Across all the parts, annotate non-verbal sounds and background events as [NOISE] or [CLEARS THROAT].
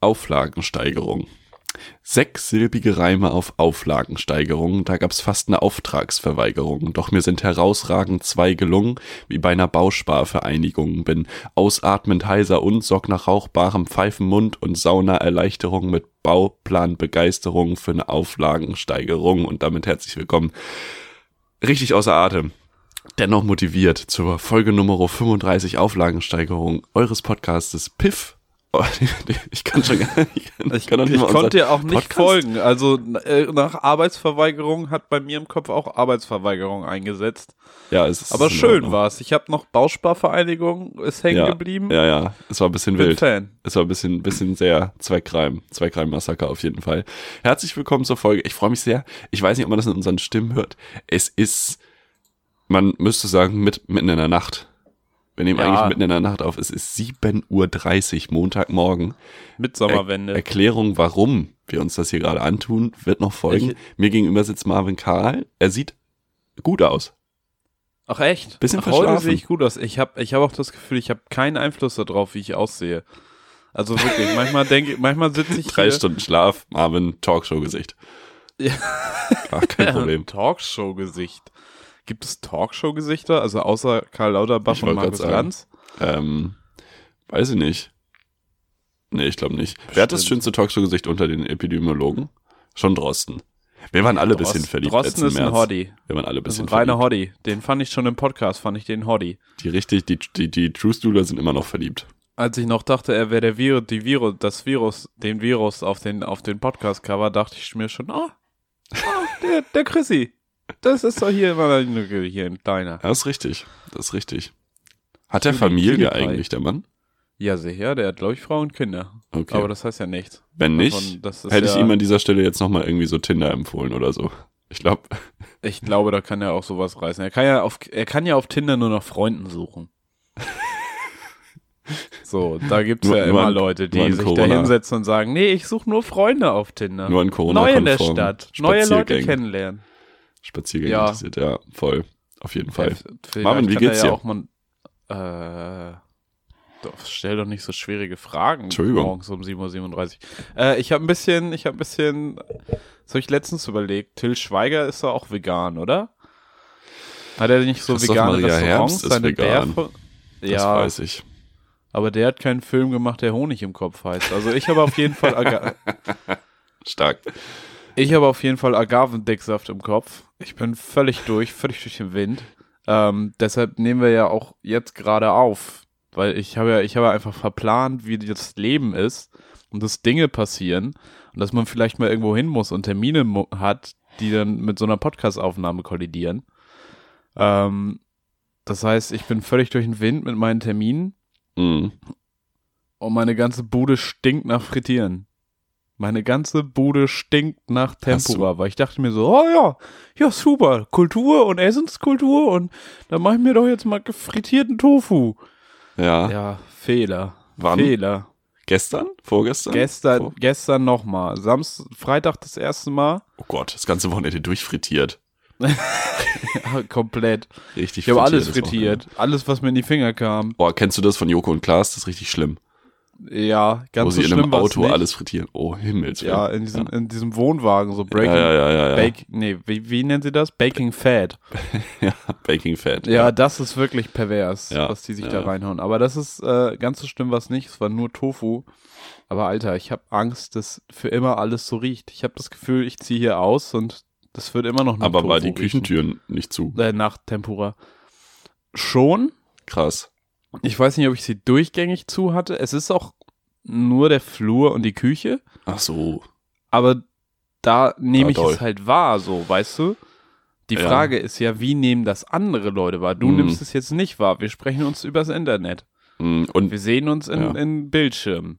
Auflagensteigerung. Sechssilbige Reime auf Auflagensteigerung, da gab's fast eine Auftragsverweigerung. Doch mir sind herausragend zwei gelungen, wie bei einer Bausparvereinigung. Bin ausatmend heiser und sorg nach rauchbarem Pfeifenmund und Saunaerleichterung mit Bauplanbegeisterung für eine Auflagensteigerung. Und damit herzlich willkommen. Richtig außer Atem. Dennoch motiviert zur Folge Nummer 35 Auflagensteigerung eures Podcastes Piff Oh, [LAUGHS] ich kann schon gar nicht. Ich, kann ich konnte dir auch nicht Podcast? folgen. Also äh, nach Arbeitsverweigerung hat bei mir im Kopf auch Arbeitsverweigerung eingesetzt. Ja, es ist Aber schön war es. Ich habe noch Bausparvereinigung ist hängen ja, geblieben. Ja, ja, es war ein bisschen Bin wild. Fan. Es war ein bisschen, bisschen sehr Zweckreim, Zweckreim-Massaker auf jeden Fall. Herzlich willkommen zur Folge. Ich freue mich sehr. Ich weiß nicht, ob man das in unseren Stimmen hört. Es ist, man müsste sagen, mit, mitten in der Nacht. Wir nehmen ja. eigentlich mitten in der Nacht auf. Es ist 7.30 Uhr Montagmorgen. Mit Sommerwende. Er Erklärung, warum wir uns das hier gerade antun, wird noch folgen. Ich Mir gegenüber sitzt Marvin Karl. Er sieht gut aus. Ach echt? Bisschen Ach, verschlafen. Heute sehe ich gut aus. Ich habe ich hab auch das Gefühl, ich habe keinen Einfluss darauf, wie ich aussehe. Also wirklich, manchmal denke manchmal sitze ich [LAUGHS] Drei hier Stunden Schlaf, Marvin, Talkshow-Gesicht. Ja. Ach, kein [LAUGHS] Problem. Talkshow-Gesicht. Gibt es Talkshow-Gesichter? Also außer Karl Lauterbach ich und Markus Lanz? Ähm, weiß ich nicht. Nee, ich glaube nicht. Bestimmt. Wer hat das schönste Talkshow-Gesicht unter den Epidemiologen? Schon Drosten. Wir waren alle ein bisschen verliebt. Drosten ist ein Hoddy. Wir waren alle ein bisschen ein reiner Hoddy. Den fand ich schon im Podcast, fand ich den Hoddy. Die richtig, die, die, die True Stooler sind immer noch verliebt. Als ich noch dachte, er wäre der Virus, die Virus, das Virus, den Virus auf den, auf den Podcast-Cover, dachte ich mir schon, oh, oh, der, der Chrissy. Das ist doch hier immer hier ein kleiner. Das ist richtig. Das ist richtig. Hat der Familie eigentlich, der Mann? Ja, sicher. Der hat, glaube ich, Frau und Kinder. Okay. Aber das heißt ja nichts. Wenn nicht, Davon, hätte ich ja ihm an dieser Stelle jetzt nochmal irgendwie so Tinder empfohlen oder so. Ich glaube. [LAUGHS] Ich glaube, da kann er auch sowas reißen. Er kann ja auf, er kann ja auf Tinder nur nach Freunden suchen. [LAUGHS] So, da gibt's nur, ja immer an, Leute, die sich Corona. da hinsetzen und sagen, nee, ich suche nur Freunde auf Tinder. Nur an Corona Neu in der Stadt. Neue Leute kennenlernen. Spaziergänge ja. interessiert. Ja, voll. Auf jeden Fall. Ja, Marvin, wie geht's dir? Ja auch mal, äh, doch, stell doch nicht so schwierige Fragen Entschuldigung. morgens um 7.37 Uhr. Äh, ich habe ein bisschen, ich habe ein bisschen, das habe ich letztens überlegt, Till Schweiger ist doch auch vegan, oder? Hat er nicht so Christoph vegane Maria Restaurants? Herbst ist vegan. Bärfe? Ja, das weiß ich. Aber der hat keinen Film gemacht, der Honig im Kopf heißt. Also ich habe auf jeden Fall... [LAUGHS] Stark. Ich habe auf jeden Fall Agavendicksaft im Kopf. Ich bin völlig durch, völlig durch den Wind. Ähm, deshalb nehmen wir ja auch jetzt gerade auf, weil ich habe ja, ich habe einfach verplant, wie das Leben ist und dass Dinge passieren und dass man vielleicht mal irgendwo hin muss und Termine hat, die dann mit so einer Podcast-Aufnahme kollidieren. Ähm, das heißt, ich bin völlig durch den Wind mit meinen Terminen mhm. und meine ganze Bude stinkt nach Frittieren. Meine ganze Bude stinkt nach Tempura, weil ich dachte mir so, oh ja, ja super, Kultur und Essenskultur und dann mache ich mir doch jetzt mal gefrittierten Tofu. Ja. Ja, Fehler. Wann? Fehler. Gestern? Vorgestern? Gestern, Vor gestern nochmal. Samstag, Freitag das erste Mal. Oh Gott, das ganze Wochenende durchfrittiert. [LAUGHS] ja, komplett. Richtig Ich habe alles frittiert. Alles, was mir in die Finger kam. Boah, kennst du das von Joko und Klaas? Das ist richtig schlimm. Ja, ganz Wo so sie schlimm in einem Auto nicht. alles frittieren. Oh, Himmels. Ja, in diesem, ja. in diesem Wohnwagen, so Breaking, ja, ja, ja, ja, Bake, nee, wie, wie nennen sie das? Baking Fat. [LAUGHS] ja, Baking Fat. Ja, ja, das ist wirklich pervers, ja, was die sich da reinhauen. Aber das ist, äh, ganz so schlimm was nicht. Es war nur Tofu. Aber Alter, ich habe Angst, dass für immer alles so riecht. Ich habe das Gefühl, ich ziehe hier aus und das wird immer noch nur Aber Tofu war die riechen. Küchentüren nicht zu? Äh, nach Tempura. Schon. Krass. Ich weiß nicht, ob ich sie durchgängig zu hatte. Es ist auch nur der Flur und die Küche. Ach so. Aber da nehme Ja, ich doll. es halt wahr, so, weißt du? Die Ja. Frage ist ja, wie nehmen das andere Leute wahr? Du Mhm. nimmst es jetzt nicht wahr. Wir sprechen uns übers Internet. Mm, Und Wir sehen uns in, Ja. in Bildschirmen.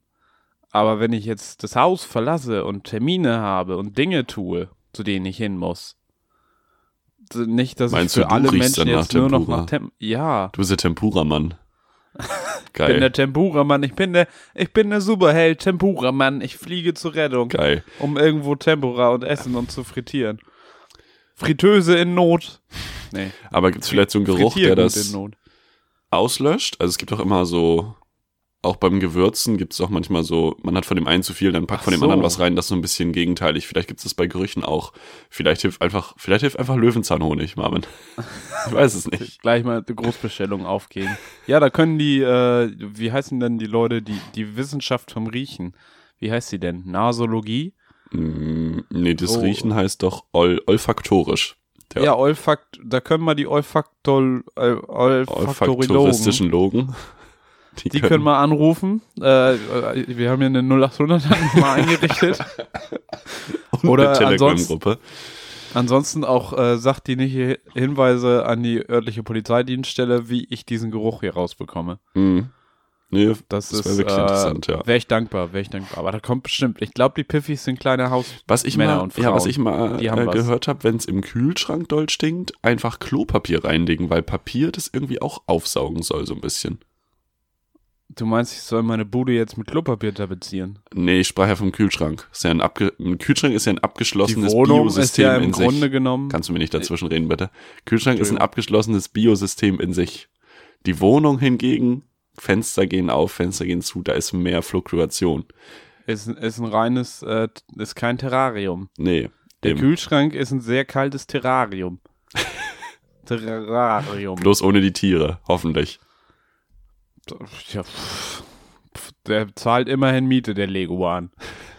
Aber wenn ich jetzt das Haus verlasse und Termine habe und Dinge tue, zu denen ich hin muss, nicht, dass Meinst ich für du alle Menschen jetzt nur noch nach Tem Ja, du bist der Tempura-Mann. [LAUGHS] ich bin der Geil. Tempura-Mann. Ich bin der, ich bin der Superheld Tempura-Mann. Ich fliege zur Rettung. Geil. um irgendwo Tempura und Essen und zu frittieren. Fritteuse in Not. Nee. Aber gibt es vielleicht so einen Geruch, der das auslöscht? Also es gibt doch immer so auch beim Gewürzen gibt es auch manchmal so, man hat von dem einen zu viel, dann packt Ach von dem so. anderen was rein, das ist so ein bisschen gegenteilig. Vielleicht gibt es das bei Gerüchen auch. Vielleicht hilft einfach, vielleicht hilft einfach Löwenzahnhonig, Marvin. [LAUGHS] ich weiß es nicht. Gleich mal eine Großbestellung aufgeben. Ja, da können die, äh, wie heißen denn die Leute, die, die Wissenschaft vom Riechen? Wie heißt sie denn? Nasologie? Mm, nee, das Oh. Riechen heißt doch ol olfaktorisch. Der Ja, Olfakt, da können mal die Olfaktol, äh, olfaktoristischen Logen. Die können mal anrufen. Äh, äh, wir haben ja eine 0800 [LAUGHS] mal eingerichtet. [LAUGHS] oder ansonsten- Telegram-Gruppe. Ansonsten auch äh, sagt die nicht hier Hinweise an die örtliche Polizeidienststelle, wie ich diesen Geruch hier rausbekomme. Mhm. Nee, Das, Das ist wär wirklich äh, interessant, ja. Wäre ich dankbar, wäre ich dankbar. Aber da kommt bestimmt. Ich glaube, die Piffis sind kleine Haus. Was ich Männer mal, und ja, was Frauen, ich mal die äh, gehört habe, wenn es im Kühlschrank doll stinkt, einfach Klopapier reinlegen, weil Papier das irgendwie auch aufsaugen soll, so ein bisschen. Du meinst, ich soll meine Bude jetzt mit Klopapier tapezieren? Nee, ich sprach ja vom Kühlschrank. Ist ja ein, abge ein Kühlschrank ist ja ein Die abgeschlossenes Wohnung ist Biosystem ja im in Grunde sich. genommen. Kannst du mir nicht dazwischen reden, bitte? Kühlschrank ist ein abgeschlossenes Biosystem in sich. Die Wohnung hingegen, Fenster gehen auf, Fenster gehen zu, da ist mehr Fluktuation. Ist, ist ein reines, äh, ist kein Terrarium. Nee. Der eben. Kühlschrank ist ein sehr kaltes Terrarium. [LAUGHS] Terrarium. Bloß ohne die Tiere, hoffentlich. Ja, pff, der zahlt immerhin Miete, der Leguan.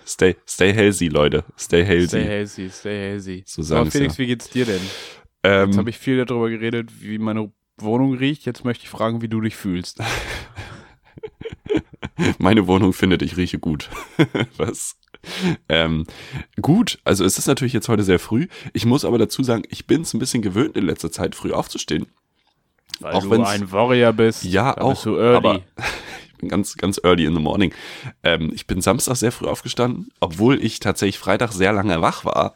Stay, stay healthy, Leute. Stay healthy. Stay healthy, stay healthy. So sagen Aber Felix, ja. wie geht's dir denn? ähm, Jetzt habe ich viel darüber geredet, wie meine Wohnung riecht. Jetzt möchte ich fragen, wie du dich fühlst. [LAUGHS] Meine Wohnung findet, ich rieche gut. [LAUGHS] Was? Ähm, gut, also es ist natürlich jetzt heute sehr früh. Ich muss aber dazu sagen, ich bin es ein bisschen gewöhnt, in letzter Zeit früh aufzustehen. Weil Auch du ein Warrior bist. Ja, auch. Bist du early. Aber [LAUGHS] ich bin ganz, ganz early in the morning. Ähm, ich bin Samstag sehr früh aufgestanden, obwohl ich tatsächlich Freitag sehr lange wach war.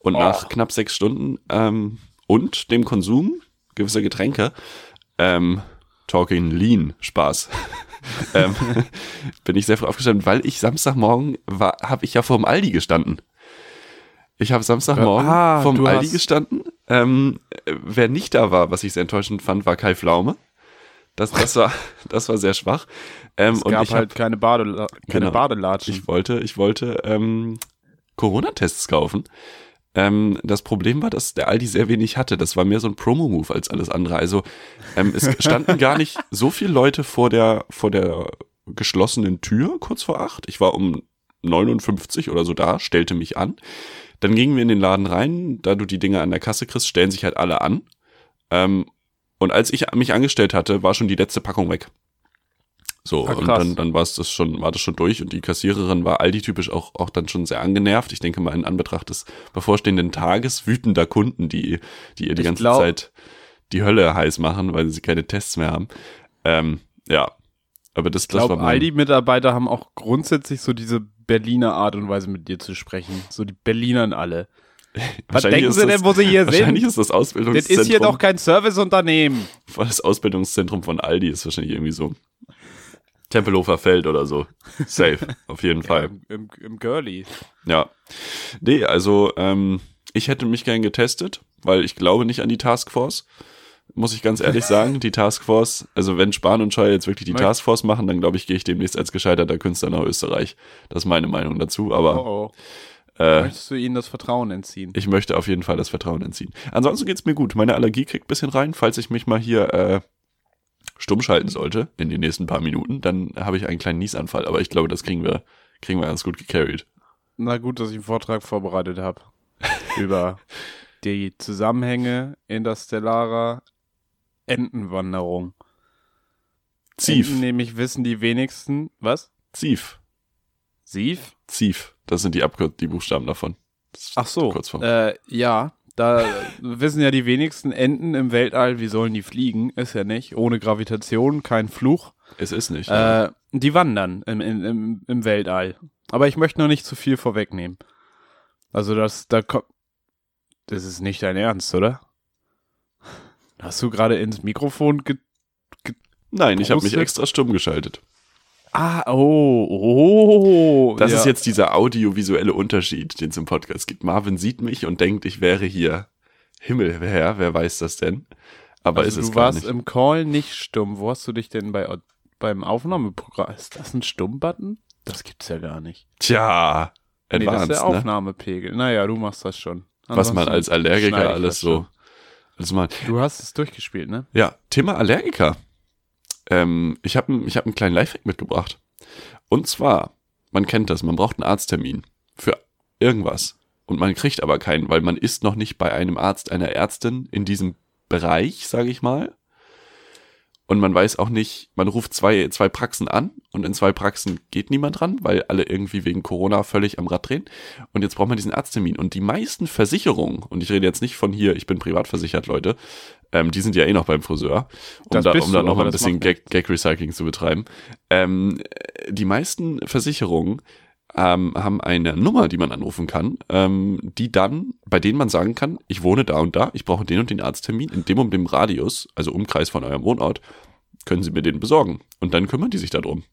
Und nach knapp sechs Stunden ähm, und dem Konsum gewisser Getränke, ähm, talking lean, Spaß, [LAUGHS] ähm, [LAUGHS] bin ich sehr früh aufgestanden, weil ich Samstagmorgen war, habe ich ja vor dem Aldi gestanden. Ich habe Samstagmorgen Ah, vom Aldi hast- gestanden. Ähm, äh, wer nicht da war, was ich sehr enttäuschend fand, war Kai Pflaume. Das, das, war, [LAUGHS] das war sehr schwach. Ähm, es und gab ich, hab, halt keine, Badela keine Genau. Badelatschen. ich wollte, ich wollte ähm, Corona-Tests kaufen. Ähm, das Problem war, dass der Aldi sehr wenig hatte. Das war mehr so ein Promo-Move als alles andere. Also ähm, es [LAUGHS] standen gar nicht so viele Leute vor der, vor der geschlossenen Tür kurz vor acht. Ich war um 59 oder so da, stellte mich an. Dann gingen wir in den Laden rein. Da du die Dinge an der Kasse kriegst, stellen sich halt alle an. Ähm, und als ich mich angestellt hatte, war schon die letzte Packung weg. So, Ah, und dann, dann war es das schon, war das schon durch und die Kassiererin war Aldi-typisch auch, auch dann schon sehr angenervt. Ich denke mal in Anbetracht des bevorstehenden Tages wütender Kunden, die, die ihr die Ich ganze glaub- Zeit die Hölle heiß machen, weil sie keine Tests mehr haben. Ähm, ja. Aber das, Ich das war mein, Aldi-Mitarbeiter haben auch grundsätzlich so diese Berliner Art und Weise mit dir zu sprechen. So die Berlinern alle. Was Wahrscheinlich denken sie das- denn, wo sie hier Wahrscheinlich sind? ist das Das Ausbildungszentrum. ist hier doch kein Serviceunternehmen. das Ausbildungszentrum von Aldi ist wahrscheinlich irgendwie so Tempelhofer Feld oder so. Safe, auf jeden [LAUGHS] Fall. Im, im, Im Girly. Ja. Nee, also ähm, ich hätte mich gern getestet, weil ich glaube nicht an die Taskforce. Muss ich ganz ehrlich sagen, die Taskforce, also wenn Spahn und Scheuer jetzt wirklich die Taskforce machen, dann glaube ich, gehe ich demnächst als gescheiterter Künstler nach Österreich. Das ist meine Meinung dazu, aber Oh, oh. äh, Möchtest du ihnen das Vertrauen entziehen? ich möchte auf jeden Fall das Vertrauen entziehen. Ansonsten geht's mir gut. Meine Allergie kriegt ein bisschen rein. Falls ich mich mal hier äh, stumm schalten sollte in den nächsten paar Minuten, dann habe ich einen kleinen Niesanfall. Aber ich glaube, das kriegen wir, kriegen wir ganz gut gecarried. Na gut, dass ich einen Vortrag vorbereitet habe. [LAUGHS] über die Zusammenhänge interstellarer Entenwanderung. Zief. Enten nämlich wissen die wenigsten. Was? Zief. Sief? Zief. Das sind die, Abkür die Buchstaben davon. Ach so. Äh, ja, da wissen ja die wenigsten Enten im Weltall, wie sollen die fliegen? Ist ja nicht. Ohne Gravitation, kein Fluch. es ist nicht. Äh, die wandern im, im, im, im Weltall. Aber ich möchte noch nicht zu viel vorwegnehmen. Also das, da kommt. Das ist nicht dein Ernst, oder? Hast du gerade ins Mikrofon ge Nein, ich habe mich extra stumm geschaltet. Ah, oh, oh. Das ja. ist jetzt dieser audiovisuelle Unterschied, den es im Podcast gibt. Marvin sieht mich und denkt, ich wäre hier Himmelherr, wer weiß das denn? Aber also ist es du warst nicht. im Call nicht stumm. Wo hast du dich denn bei, beim Aufnahmeprogramm. Ist das ein Stummbutton? Das gibt's ja gar nicht. Tja, nee, das ist advanced, der ne? Aufnahmepegel. Naja, du machst das schon. Was man Ansonsten als Allergiker alles so. schon. Also mal, Du hast es durchgespielt, ne? Ja, Thema Allergiker. Ähm, ich habe ich hab einen kleinen Lifehack mitgebracht. Und zwar, man kennt das, man braucht einen Arzttermin für irgendwas. Und man kriegt aber keinen, weil man ist noch nicht bei einem Arzt, einer Ärztin in diesem Bereich, sage ich mal. Und man weiß auch nicht, man ruft zwei, zwei Praxen an und in zwei Praxen geht niemand dran, weil alle irgendwie wegen Corona völlig am Rad drehen. Und jetzt braucht man diesen Arzttermin. Und die meisten Versicherungen, und ich rede jetzt nicht von hier, ich bin privat versichert, Leute, ähm, die sind ja eh noch beim Friseur, um Das da, um da du, noch mal aber ein bisschen Gag- Gag-Recycling zu betreiben. Ähm, die meisten Versicherungen ähm, haben eine Nummer, die man anrufen kann, ähm, die dann, bei denen man sagen kann, ich wohne da und da, ich brauche den und den Arzttermin, in dem und dem Radius, also Umkreis von eurem Wohnort, können Sie mir den besorgen. Und dann kümmern die sich darum.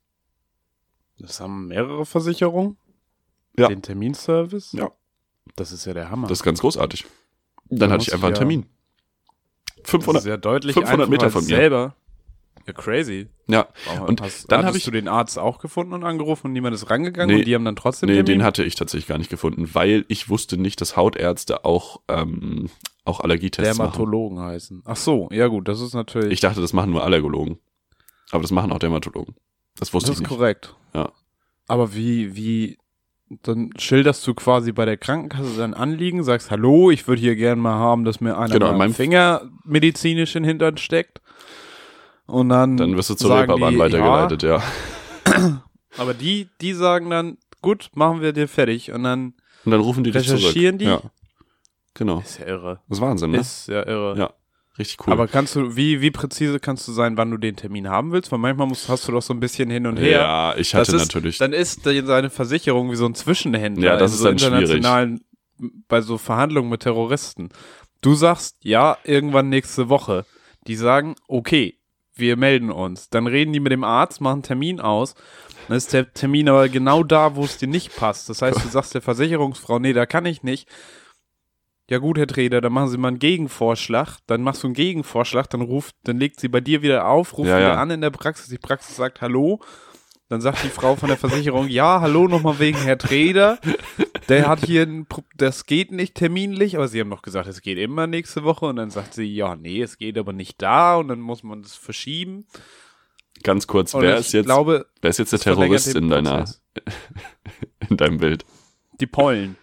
Das haben mehrere Versicherungen. Ja. Den Terminservice. Ja. Das ist ja der Hammer. Das ist ganz großartig. Dann Da hatte ich einfach einen ja- Termin. Das 500, ist ja deutlich 500 Meter von mir. selber. Ja, crazy. ja. Warum Und hast, dann habe ich- du den Arzt auch gefunden und angerufen und niemand ist rangegangen Nee. und die haben dann trotzdem Nee, Termin? den hatte ich tatsächlich gar nicht gefunden, weil ich wusste nicht, dass Hautärzte auch, ähm, auch Allergietests machen. Dermatologen heißen. Ach so, ja gut, das ist natürlich. Ich dachte, das machen nur Allergologen. Aber das machen auch Dermatologen. Das wusste das ich ist nicht. korrekt. Ja. Aber wie, wie, dann schilderst du quasi bei der Krankenkasse dein Anliegen, sagst, hallo, ich würde hier gerne mal haben, dass mir einer Genau, in meinen Finger medizinisch in den Hintern steckt. Und dann, Dann wirst du zur Reeperbahn weitergeleitet, ja. Ja, [CLEARS THROAT] aber die, die sagen dann, gut, machen wir dir fertig. Und dann Und dann rufen die dich zurück. Recherchieren die? Ja. Genau. ist ja irre. Das ist Wahnsinn, ne? Ist ja irre. Ja. Richtig cool. Aber kannst du, wie, wie präzise kannst du sein, wann du den Termin haben willst? Weil manchmal musst, hast du doch so ein bisschen hin und her. ja, ich hatte ist- natürlich. Dann ist seine Versicherung wie so ein Zwischenhändler. Ja, das ist so dann schwierig. internationalen, bei so Verhandlungen mit Terroristen. Du sagst, ja, irgendwann nächste Woche. Die sagen, okay, wir melden uns. Dann reden die mit dem Arzt, machen einen Termin aus. Dann ist der Termin aber genau da, wo es dir nicht passt. Das heißt, du sagst der Versicherungsfrau, nee, da kann ich nicht. Ja gut, Herr Treder, dann machen Sie mal einen Gegenvorschlag. Dann machst du einen Gegenvorschlag, dann ruft, dann legt sie bei dir wieder auf, ruft Ja, wieder ja. an in der Praxis. Die Praxis sagt Hallo. Dann sagt die Frau von der Versicherung, ja, hallo nochmal wegen Herr Treder. Der hat hier, ein, Pro- das geht nicht terminlich, aber sie haben noch gesagt, es geht immer nächste Woche. Und dann sagt sie, ja, nee, es geht aber nicht da und dann muss man das verschieben. Ganz kurz, Und wer ist jetzt, glaube, wer ist jetzt der Terrorist in deiner, [LAUGHS] in deinem Bild? die Pollen.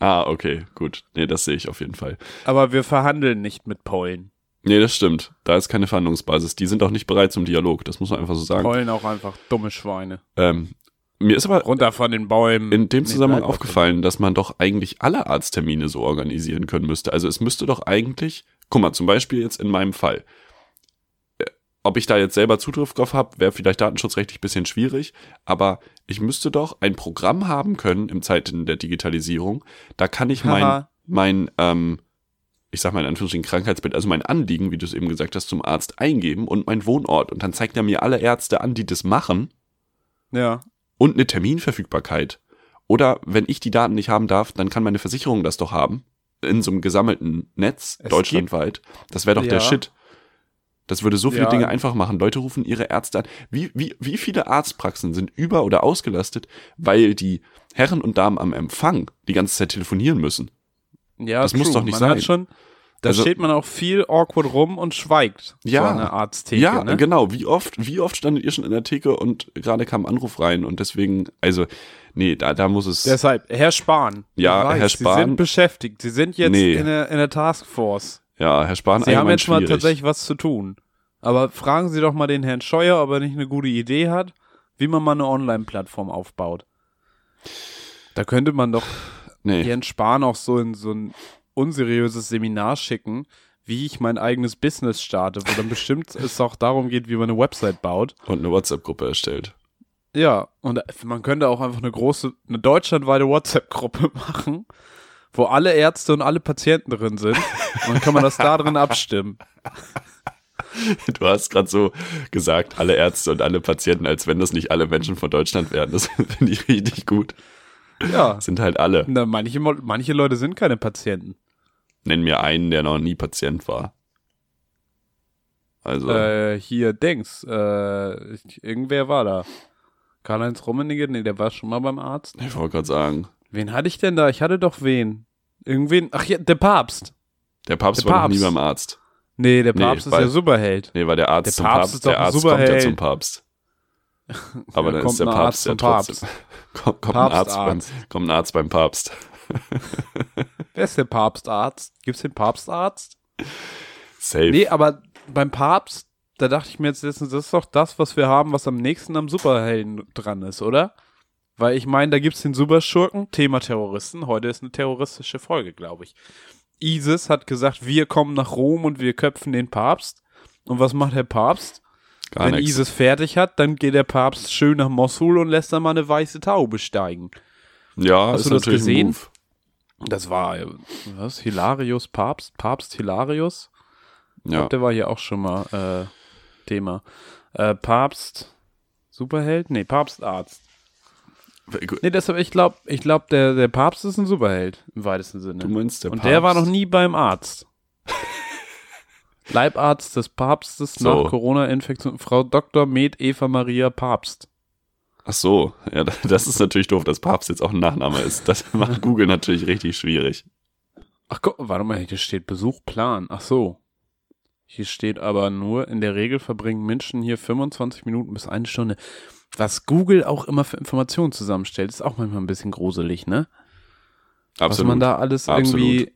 Ah, okay, gut. Nee, das sehe ich auf jeden Fall. Aber wir verhandeln nicht mit Pollen. Nee, das stimmt. Da ist keine Verhandlungsbasis. Die sind auch nicht bereit zum Dialog. Das muss man einfach so sagen. Pollen auch einfach dumme Schweine. Ähm, mir ist aber Runter von den Bäumen. in dem Zusammenhang aufgefallen, dass man doch eigentlich alle Arzttermine so organisieren können müsste. Also es müsste doch eigentlich, guck mal, zum Beispiel jetzt in meinem Fall. Äh, Ob ich da jetzt selber Zugriff drauf habe, wäre vielleicht datenschutzrechtlich ein bisschen schwierig, aber ich müsste doch ein Programm haben können im Zeiten der Digitalisierung. Da kann ich mein, mein ähm, ich sag mal in Anführungsstrichen Krankheitsbild, also mein Anliegen, wie du es eben gesagt hast, zum Arzt eingeben und mein Wohnort. Und dann zeigt er mir alle Ärzte an, die das machen Ja. und eine Terminverfügbarkeit. Oder wenn ich die Daten nicht haben darf, dann kann meine Versicherung das doch haben. In so einem gesammelten Netz, Es deutschlandweit. Das wäre doch der Ja. Shit. Das würde so viele Ja. Dinge einfach machen. Leute rufen ihre Ärzte an. Wie, wie, wie viele Arztpraxen sind über- oder ausgelastet, weil die Herren und Damen am Empfang die ganze Zeit telefonieren müssen? Ja, Das muss true. doch nicht man sein. Hat schon, da Also- steht man auch viel awkward rum und schweigt. Ja. So eine Arzttheke, ja, ne? genau. Wie oft, wie oft standet ihr schon in der Theke und gerade kam ein Anruf rein und deswegen, also, nee, da, da muss es. Deshalb, Herr Spahn. Ja, weiß, Herr Sie Spahn- sind beschäftigt. Sie sind jetzt Nee. in, der, in der Taskforce. ja, Herr Spahn, Sie haben jetzt mal schwierig. tatsächlich was zu tun. Aber fragen Sie doch mal den Herrn Scheuer, ob er nicht eine gute Idee hat, wie man mal eine Online-Plattform aufbaut. Da könnte man doch Nee. Jens Spahn auch so in so ein unseriöses Seminar schicken, wie ich mein eigenes Business starte, wo dann bestimmt es auch darum geht, wie man eine Website baut. Und eine WhatsApp-Gruppe erstellt. Ja, und man könnte auch einfach eine große, eine deutschlandweite WhatsApp-Gruppe [LAUGHS] machen, wo alle Ärzte und alle Patienten drin sind. Und dann kann man das da drin abstimmen. [LAUGHS] Du hast gerade so gesagt, alle Ärzte und alle Patienten, als wenn das nicht alle Menschen von Deutschland wären. Das [LAUGHS] finde ich richtig gut. Ja. Sind halt alle. Na, manche, manche Leute sind keine Patienten. Nenn mir einen, der noch nie Patient war. Also, Äh, hier, Dings. Äh, irgendwer war da. Karl-Heinz Rummenigge? Nee, der war schon mal beim Arzt. ich wollte gerade sagen, Wen hatte ich denn da? Ich hatte doch wen. Irgendwen. Ach ja, der Papst. der Papst Der war noch nie Papst. beim Arzt. Nee, der Nee, Papst ist weil- ja Superheld. Nee, weil der Arzt Der zum Papst Papst, ist doch der Arzt kommt ja Superheld. zum Papst. [LAUGHS] Aber Ja, dann ist der Papst Arzt ja zum trotzdem. [LAUGHS] Kommt, kommt, ein Arzt beim, Papstarzt. kommt ein Arzt beim Papst. [LAUGHS] Wer ist der Papstarzt? Gibt's den Papstarzt? Safe. Nee, aber beim Papst, da dachte ich mir jetzt letztens, das ist doch das, was wir haben, was am nächsten am Superhelden dran ist, oder? Weil ich meine, da gibt's den Superschurken, Thema Terroristen. Heute ist eine terroristische Folge, glaube ich. ISIS hat gesagt, wir kommen nach Rom und wir köpfen den Papst. Und was macht der Papst? Gar Wenn nichts. ISIS fertig hat, dann geht der Papst schön nach Mosul und lässt dann mal eine weiße Taube steigen. Ja, Hast du das gesehen? Das war, äh, was? Hilarius Papst? Papst Hilarius? Ich Ja. glaube, der war hier auch schon mal äh, Thema. Äh, Papst, Superheld? Nee, Papstarzt. Nee, deshalb, ich glaube, ich glaub, der, der Papst ist ein Superheld im weitesten Sinne. Du meinst der Und Papst? der war noch nie beim Arzt. [LAUGHS] Leibarzt des Papstes So. nach Corona-Infektion, Frau Dr. Med Eva Maria Papst. Ach so, ja, das ist natürlich doof, dass Papst jetzt auch ein Nachname ist. Das macht [LAUGHS] Google natürlich richtig schwierig. Ach guck, warte mal, hier steht Besuchplan. Ach so. Hier steht aber nur, in der Regel verbringen Menschen hier 25 Minuten bis eine Stunde. Was Google auch immer für Informationen zusammenstellt, ist auch manchmal ein bisschen gruselig, ne? Absolut. Was man da alles Absolut. irgendwie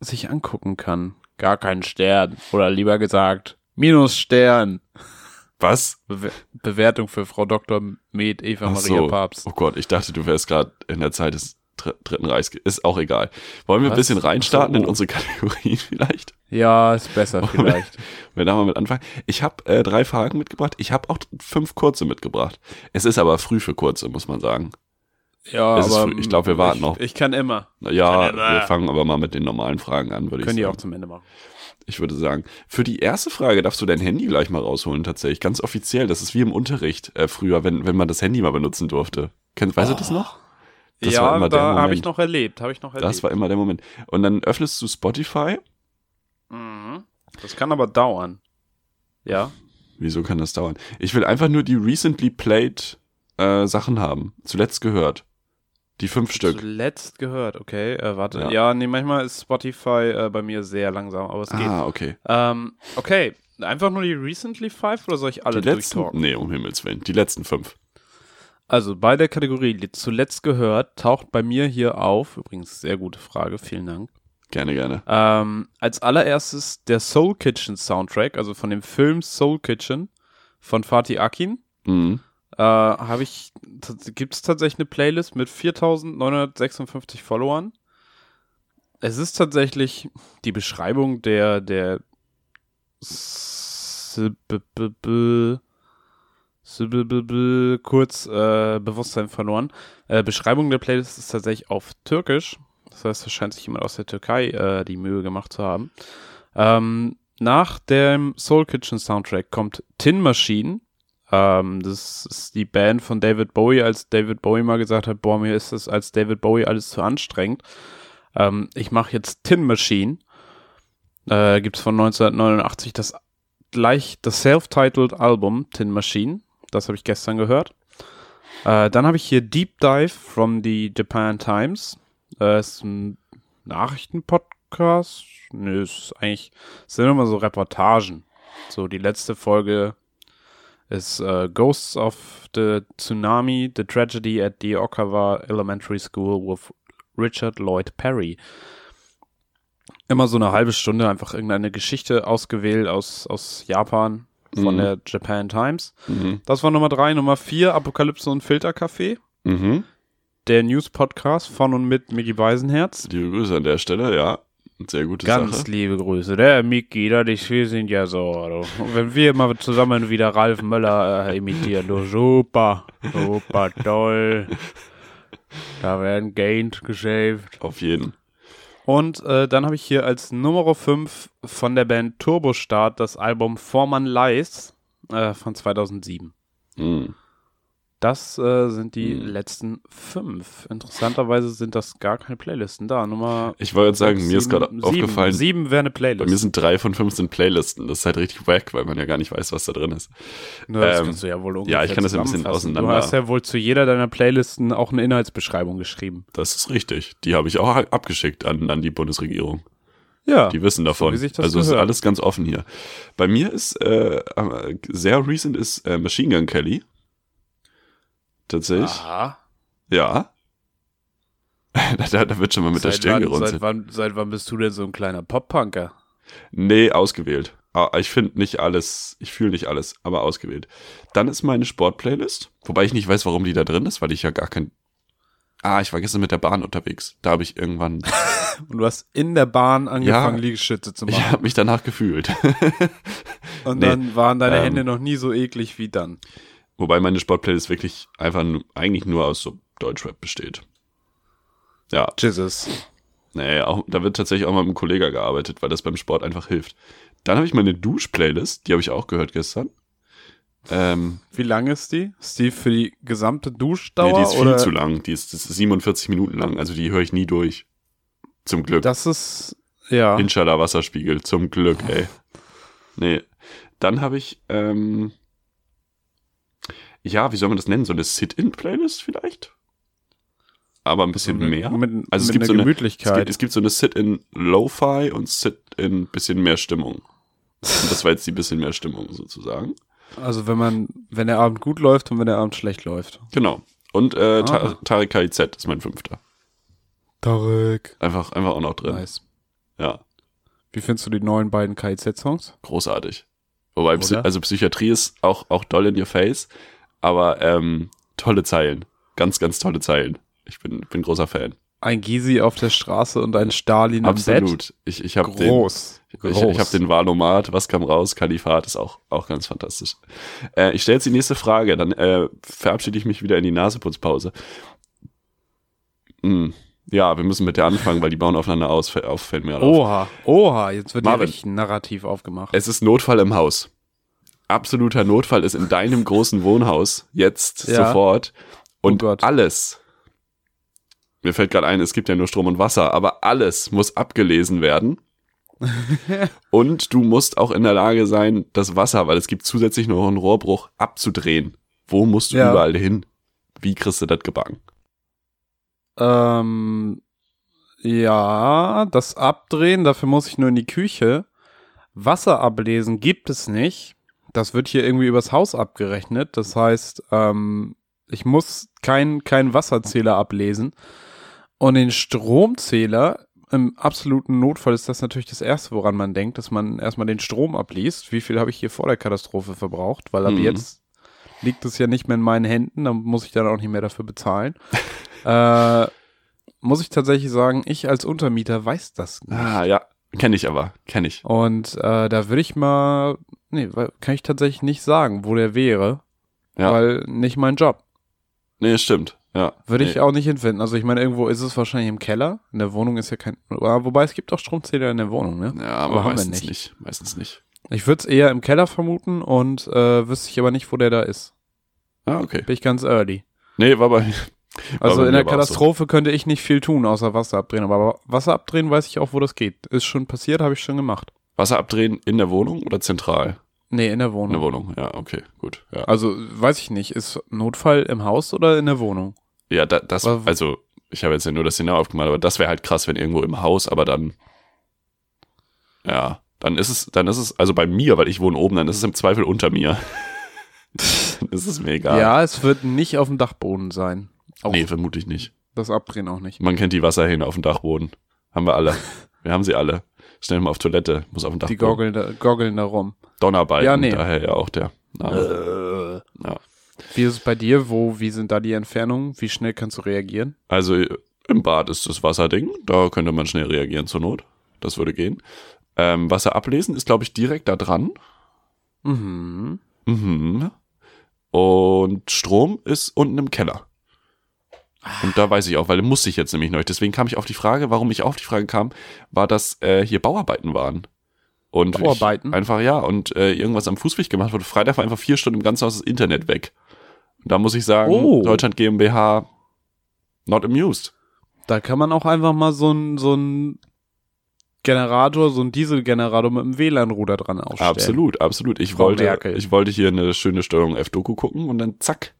sich angucken kann. Gar kein Stern. Oder lieber gesagt, Minusstern. Was? Bewer Bewertung für Frau Dr. Med Eva Ach Maria so. Papst. Oh Gott, ich dachte, du wärst gerade in der Zeit des Dr Dritten Reichs. Ist auch egal. Wollen wir ein Was? bisschen reinstarten so. in unsere Kategorien [LAUGHS] vielleicht? Ja, ist besser vielleicht. Wir da mal mit anfangen. Ich habe äh, drei Fragen mitgebracht. Ich habe auch fünf kurze mitgebracht. Es ist aber früh für kurze, muss man sagen. Ja, Es aber. Ich glaub, wir warten ich, noch. Ich kann immer. Ja, Kann aber- wir fangen aber mal mit den normalen Fragen an, würde ich Können die sagen. auch zum Ende machen. Ich würde sagen, für die erste Frage darfst du dein Handy gleich mal rausholen, tatsächlich. Ganz offiziell. Das ist wie im Unterricht äh, früher, wenn, wenn man das Handy mal benutzen durfte. Kennt, weißt du das noch? Das ja, war immer der da habe Moment. ich noch erlebt, habe ich noch erlebt. Das war immer der Moment. Und dann öffnest du Spotify. Mhm. Das kann aber dauern. Ja. Wieso kann das dauern? Ich will einfach nur die recently played äh, Sachen haben. Zuletzt gehört. Die fünf Stück. Zuletzt gehört, okay. Äh, warte. Ja. Ja. nee, manchmal ist Spotify äh, bei mir sehr langsam, aber es geht. Ah, okay. Ähm, okay. Einfach nur die Recently Five oder soll ich alle Die letzten, durchtalken? nee, um Himmels Willen. Die letzten fünf. Also bei der Kategorie die zuletzt gehört taucht bei mir hier auf, übrigens sehr gute Frage, vielen Dank. Gerne, gerne. Ähm, als allererstes der Soul Kitchen Soundtrack, also von dem Film Soul Kitchen von Fatih Akin. Mhm. Äh, habe ich, gibt es tatsächlich eine Playlist mit 4956 Followern. Es ist tatsächlich die Beschreibung der, der kurz äh, Bewusstsein verloren. Äh, Beschreibung der Playlist ist tatsächlich auf Türkisch. Das heißt, es scheint sich jemand aus der Türkei äh, die Mühe gemacht zu haben. Ähm, nach dem Soul Kitchen Soundtrack kommt Tin Machine. Ähm, das ist die Band von David Bowie, als David Bowie mal gesagt hat, boah, mir ist das als David Bowie alles zu anstrengend. Ähm, ich mache jetzt Tin Machine. Äh, Gibt es von 1989 das gleich das self-titled Album Tin Machine. Das habe ich gestern gehört. Äh, dann habe ich hier Deep Dive from the Japan Times. Äh, ist ein Nachrichtenpodcast. Nö, ist eigentlich, sind immer so Reportagen. So, die letzte Folge ist äh, Ghosts of the Tsunami, The Tragedy at the Okawa Elementary School with Richard Lloyd Perry. Immer so eine halbe Stunde einfach irgendeine Geschichte ausgewählt aus, aus Japan von Mhm. der Japan Times. Mhm. Das war Nummer drei. Nummer vier, Apokalypse und Filterkaffee. Mhm. Der News-Podcast von und mit Mickey Beisenherz. Liebe Grüße an der Stelle, ja. Sehr gute Ganz Sache. liebe Grüße. Der Mickey, da dich, wir sind ja so. Und wenn wir mal zusammen wieder Ralf Möller äh, imitieren, du super, super toll. Da werden Gained geshaved. Auf jeden. Und äh, dann habe ich hier als Nummer 5 von der Band Turbostart das Album Vormann Lies äh, von 2007. Mhm. Das äh, sind die Hm. letzten fünf. Interessanterweise sind das gar keine Playlisten da. Nummer Ich wollte jetzt sagen, mir ist gerade sieben- aufgefallen, Sieben wäre eine bei mir Playlist. sind drei von 15 Playlisten. Das ist halt richtig wack, weil man ja gar nicht weiß, was da drin ist. Na, das ähm, kannst du ja wohl ja, ich kann das ein bisschen auseinander- Du hast ja wohl zu jeder deiner Playlisten auch eine Inhaltsbeschreibung geschrieben. Das ist richtig. Die habe ich auch abgeschickt an, an die Bundesregierung. Ja. Die wissen davon. das also ist alles ganz offen hier. Bei mir ist äh, äh, sehr recent ist äh, Machine Gun Kelly. Tatsächlich. Aha. Ja. [LAUGHS] da, da wird schon mal mit der seit, Stirn wann, gerunzelt. seit, wann, seit wann bist du denn so ein kleiner Pop-Punker? Nee, ausgewählt. Ah, Ich finde nicht alles, ich fühle nicht alles, aber ausgewählt. Dann ist meine Sport-Playlist, wobei ich nicht weiß, warum die da drin ist, weil ich ja gar kein. Ah, ich war gestern mit der Bahn unterwegs. Da habe ich irgendwann. [LAUGHS] Und du hast in der Bahn angefangen, Ja. Liegestütze zu ich machen. habe mich danach gefühlt. [LAUGHS] Und nee, dann waren deine ähm, Hände noch nie so eklig wie dann. Wobei meine Sportplaylist wirklich einfach eigentlich nur aus so Deutschrap besteht. Ja, Jesus. nee, auch, da wird tatsächlich auch mal mit einem Kollegen gearbeitet, weil das beim Sport einfach hilft. Dann habe ich meine Dusch-Playlist, die habe ich auch gehört gestern. Ähm, Wie lang ist die? Ist die für die gesamte nee, Duschdauer? die ist viel oder? zu lang. Die ist, ist 47 Minuten lang, also die höre ich nie durch. Zum Glück. Das ist, ja. Inshallah Wasserspiegel, zum Glück, ey. Nee. Dann habe ich, ähm, ja, wie soll man das nennen? So eine Sit-In-Playlist vielleicht? Aber ein bisschen eine- mehr. Mit, Also es mit gibt so eine- Es Gemütlichkeit. gibt, es gibt so eine Sit-In Lo-Fi und Sit-In bisschen mehr Stimmung. Und das war jetzt die bisschen mehr Stimmung sozusagen. also wenn man, wenn der Abend gut läuft und wenn der Abend schlecht läuft. Genau. Und äh, Ah. Ta Tarek KIZ ist mein fünfter. Tarek. Einfach, einfach auch noch drin. Nice. Ja, Wie findest du die neuen beiden KIZ-Songs? großartig. Wobei, Oder? also Psychiatrie ist auch, auch doll in your face, aber ähm, tolle Zeilen. Ganz, ganz tolle Zeilen. Ich bin, bin großer Fan. Ein Gysi auf der Straße und ein Stalin im Bett. Absolut. Ich, ich habe den, Groß. ich, ich hab den Valomat, was kam raus? Kalifat ist auch, auch ganz fantastisch. Äh, ich stelle jetzt die nächste Frage, dann äh, verabschiede ich mich wieder in die Naseputzpause. Hm. Ja, wir müssen mit der anfangen, weil die bauen aufeinander aus, auf, fällt mir auf. Oha, oha, jetzt wird hier Marvin. richtig narrativ aufgemacht. Es ist Notfall im Haus. Absoluter Notfall ist in deinem großen Wohnhaus jetzt Ja. sofort. Und Oh alles, mir fällt gerade ein, es gibt ja nur Strom und Wasser, aber alles muss abgelesen werden. [LAUGHS] und du musst auch in der Lage sein, das Wasser, weil es gibt zusätzlich noch einen Rohrbruch, abzudrehen. Wo musst du Ja. überall hin? Wie kriegst du das gebacken? Ähm, ja, das Abdrehen, dafür muss ich nur in die Küche. Wasser ablesen gibt es nicht. Das wird hier irgendwie übers Haus abgerechnet. Das heißt, ähm, ich muss keinen kein Wasserzähler ablesen. Und den Stromzähler, im absoluten Notfall ist das natürlich das Erste, woran man denkt, dass man erstmal den Strom abliest. Wie viel habe ich hier vor der Katastrophe verbraucht? Weil ab Mhm. jetzt liegt es ja nicht mehr in meinen Händen, dann muss ich dann auch nicht mehr dafür bezahlen. [LAUGHS] äh, muss ich tatsächlich sagen, ich als Untermieter weiß das nicht. Ah, ja, kenne ich aber, kenne ich. Und äh, da würde ich mal, nee, kann ich tatsächlich nicht sagen, wo der wäre, Ja. weil nicht mein Job. Nee, stimmt. Ja. Würde nee. ich auch nicht hinfinden. Also ich meine, irgendwo ist es wahrscheinlich im Keller. In der Wohnung ist ja kein, ah, wobei es gibt auch Stromzähler in der Wohnung, ne? Ja, aber, aber meistens nicht. nicht. Meistens nicht. Ich würde es eher im Keller vermuten und äh, wüsste ich aber nicht, wo der da ist. Ah, okay. Bin ich ganz early. Nee, war bei, Also in der auch so. Katastrophe könnte ich nicht viel tun, außer Wasser abdrehen. Aber Wasser abdrehen weiß ich auch, wo das geht. Ist schon passiert, habe ich schon gemacht. Wasser abdrehen in der Wohnung oder zentral? Nee, in der In Wohnung. der Wohnung, ja, okay, gut. Ja, Also weiß ich nicht, ist Notfall im Haus oder in der Wohnung? ja da, das, also, ich habe jetzt ja nur das Szenario aufgemalt, aber das wäre halt krass, wenn irgendwo im Haus, aber dann, ja, dann ist es, dann ist es, also bei mir, weil ich wohne oben, dann ist es im Zweifel unter mir. [LAUGHS] dann ist es mir egal. Ja, es wird nicht auf dem Dachboden sein. Auch Nee, vermute ich nicht. das Abdrehen auch nicht. Man kennt die Wasserhähne auf dem Dachboden. Haben wir alle. [LAUGHS] Wir haben sie alle. Schnell mal auf Toilette, muss auf dem Die Dachboden. goggeln da, goggeln da rum. Donnerbalken, Ja, nee. daher ja auch der Name. Ja. Wie ist es bei dir? Wo, wie sind da die Entfernungen? Wie schnell kannst du reagieren? Also im Bad ist das Wasserding, da könnte man schnell reagieren zur Not. Das würde gehen. Ähm, Wasser ablesen ist, glaube ich, direkt da dran. Mhm. Mhm. Und Strom ist unten im Keller. Und da weiß ich auch, weil muss ich jetzt nämlich noch. Deswegen kam ich auf die Frage, warum ich auf die Frage kam, war, dass äh, hier Bauarbeiten waren. Und Bauarbeiten? Einfach ja und äh, irgendwas am Fußweg gemacht wurde. Freitag war einfach vier Stunden im ganzen Haus das Internet weg. Da muss ich sagen, Oh. Deutschland GmbH not amused. Da kann man auch einfach mal so ein, so ein Generator, so ein Dieselgenerator mit einem WLAN-Ruder dran aufstellen. Absolut, absolut. Ich Frau wollte, Merkel. ich wollte hier eine schöne Steuerung F-Doku gucken und dann zack,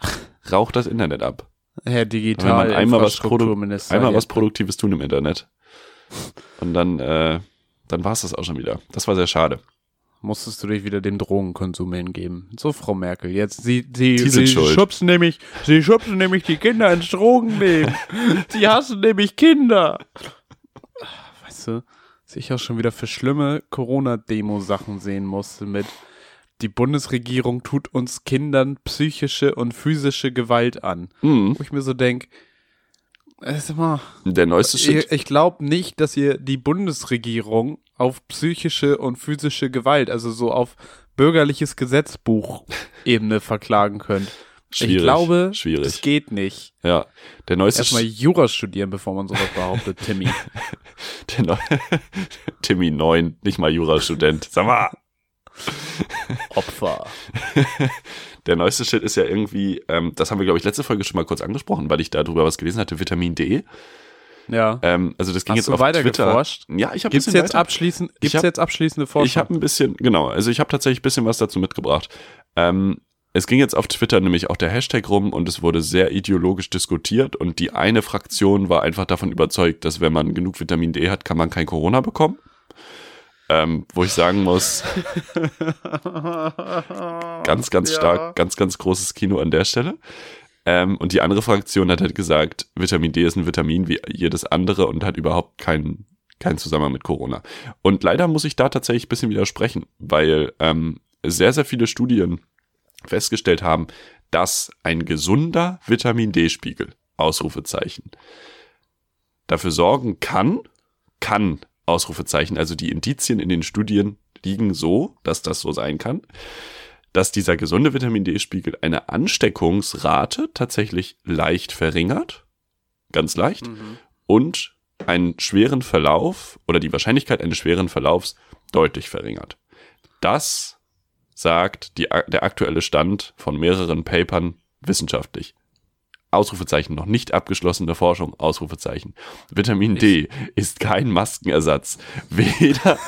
[LAUGHS] raucht das Internet ab. Herr Wenn Digital, man einmal was, einmal was. Produktives tun im Internet. Und dann, äh, dann war es das auch schon wieder. Das war sehr schade. musstest du dich wieder dem Drogenkonsum hingeben. So, Frau Merkel, jetzt sie, sie, Die sie schuld. schubsen nämlich, sie schubsen nämlich die Kinder ins Drogennehmen. die [LAUGHS] hassen nämlich Kinder. Weißt du, dass ich auch schon wieder für schlimme Corona-Demo-Sachen sehen musste mit die Bundesregierung tut uns Kindern psychische und physische Gewalt an. Mhm. Wo ich mir so denk, äh, sag mal, Der neueste Shit. ich, ich glaube nicht, dass ihr die Bundesregierung auf psychische und physische Gewalt, also so auf bürgerliches Gesetzbuch-Ebene [LAUGHS] verklagen könnt. Schwierig. ich glaube, schwierig. das geht nicht. Ja, der neueste Erstmal. Jura studieren, bevor man sowas behauptet, Timmy. [LAUGHS] Der neu [LAUGHS] Timmy 9, nicht mal Jurastudent. Sag mal. [LAUGHS] Opfer. [LAUGHS] Der neueste Shit ist ja irgendwie, ähm, das haben wir, glaube ich, letzte Folge schon mal kurz angesprochen, weil ich da drüber was gelesen hatte, Vitamin D. Ja. Ähm, also das ging Hast jetzt du auf weiter Twitter. geforscht? Ja, ich habe Gibt's jetzt abschließend, gibt's hab- jetzt abschließende Forschung? Ich habe ein bisschen, genau, also ich habe tatsächlich ein bisschen was dazu mitgebracht. Ähm, es ging jetzt auf Twitter nämlich auch der Hashtag rum und es wurde sehr ideologisch diskutiert und die eine Fraktion war einfach davon überzeugt, dass wenn man genug Vitamin D hat, kann man kein Corona bekommen. Ähm, wo ich sagen muss, [LAUGHS] ganz, ganz Ja. stark, ganz, ganz großes Kino an der Stelle. Ähm, und die andere Fraktion hat halt gesagt, Vitamin D ist ein Vitamin wie jedes andere und hat überhaupt keinen keinen Zusammenhang mit Corona. Und leider muss ich da tatsächlich ein bisschen widersprechen, weil ähm, sehr, sehr viele Studien festgestellt haben, dass ein gesunder Vitamin D-Spiegel, Ausrufezeichen, dafür sorgen kann, kann, Ausrufezeichen, also die Indizien in den Studien liegen so, dass das so sein kann, dass dieser gesunde Vitamin D-Spiegel eine Ansteckungsrate tatsächlich leicht verringert, ganz leicht, Mhm. und einen schweren Verlauf oder die Wahrscheinlichkeit eines schweren Verlaufs deutlich verringert. Das sagt die, der aktuelle Stand von mehreren Papern wissenschaftlich. Ausrufezeichen, noch nicht abgeschlossene Forschung, Ausrufezeichen. Vitamin D ist kein Maskenersatz. Weder,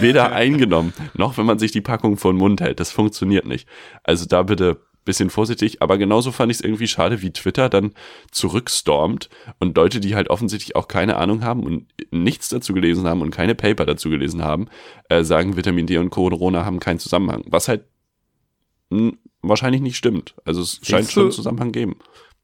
weder [LAUGHS] eingenommen, noch wenn man sich die Packung vor den Mund hält. Das funktioniert nicht. Also da bitte bisschen vorsichtig, aber genauso fand ich es irgendwie schade, wie Twitter dann zurückstormt und Leute, die halt offensichtlich auch keine Ahnung haben und nichts dazu gelesen haben und keine Paper dazu gelesen haben, äh, sagen, Vitamin D und Corona haben keinen Zusammenhang. Was halt mh, wahrscheinlich nicht stimmt. Also es scheint schon einen Zusammenhang geben.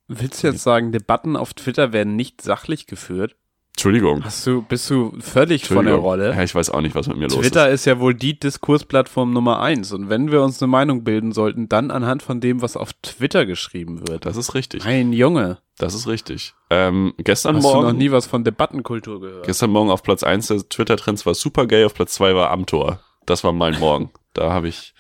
Willst du jetzt sagen, Debatten auf Twitter werden nicht sachlich geführt? Entschuldigung. Hast du, bist du völlig von der. Rolle? Ja, ich weiß auch nicht, was mit mir los Twitter ist. ist ja wohl die Diskursplattform Nummer eins. Und wenn wir uns eine Meinung bilden sollten, dann anhand von dem, was auf Twitter geschrieben wird. Das ist richtig. Mein Junge, Das ist richtig. Ähm, gestern hast du noch Morgen, nie was von Debattenkultur gehört? gestern Morgen auf Platz 1 der Twitter-Trends war Supergay, auf Platz 2 war Amtor. Das war mein Morgen. Da habe ich,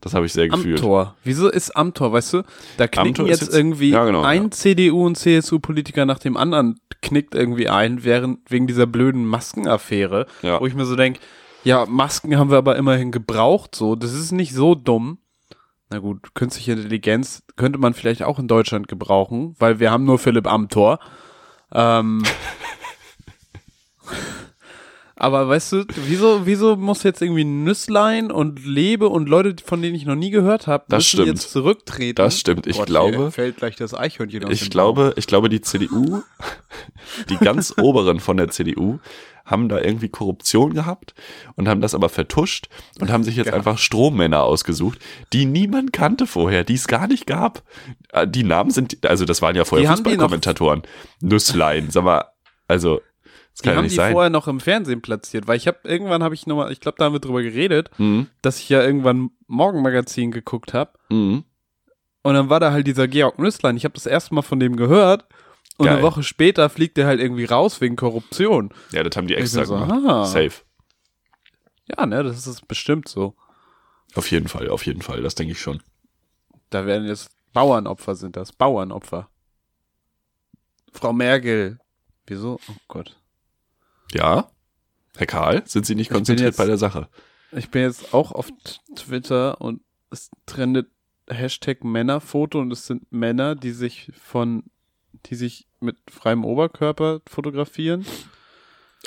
das habe ich sehr gefühlt. Amtor. Wieso ist Amtor, weißt du? Da knicken Amtor jetzt, jetzt- irgendwie Ja, genau, ein ja. CDU- und CSU-Politiker nach dem anderen knickt irgendwie ein, während wegen dieser blöden Maskenaffäre, Ja. wo ich mir so denk, ja, Masken haben wir aber immerhin gebraucht, so, das ist nicht so dumm. Na gut, künstliche Intelligenz könnte man vielleicht auch in Deutschland gebrauchen, weil wir haben nur Philipp Amthor. Ähm, [LAUGHS] aber weißt du, wieso, wieso muss jetzt irgendwie Nüsslein und Lebe und Leute, von denen ich noch nie gehört habe, Das müssen stimmt. jetzt zurücktreten? Das stimmt. Ich Gott, glaube- fällt gleich das Eichhörnchen aus Ich glaube, ich glaube, die CDU, die ganz [LAUGHS] oberen von der CDU, haben da irgendwie Korruption gehabt und haben das aber vertuscht und haben sich jetzt Ja. einfach Strommänner ausgesucht, die niemand kannte vorher, die es gar nicht gab. Äh, Die Namen sind, also das waren ja vorher Fußballkommentatoren. Nüsslein, sag mal, also, Die haben die sein. vorher noch im Fernsehen platziert, weil ich habe irgendwann habe ich noch mal, ich glaube, da haben wir drüber geredet, Mhm. dass ich ja irgendwann Morgenmagazin geguckt habe Mhm. und dann war da halt dieser Georg Nüsslein. Ich habe das erste Mal von dem gehört und Geil. eine Woche später fliegt er halt irgendwie raus wegen Korruption. Ja, das haben die extra so, gemacht. ah. Safe. Ja, ne, das ist bestimmt so. Auf jeden Fall, auf jeden Fall, das denke ich schon. Da werden jetzt Bauernopfer sind das, Bauernopfer. Frau Merkel. Wieso? Oh Gott. Ja? Herr Karl, sind Sie nicht konzentriert jetzt- bei der Sache? Ich bin jetzt auch auf Twitter und es trendet Hashtag Männerfoto und es sind Männer, die sich von, die sich mit freiem Oberkörper fotografieren.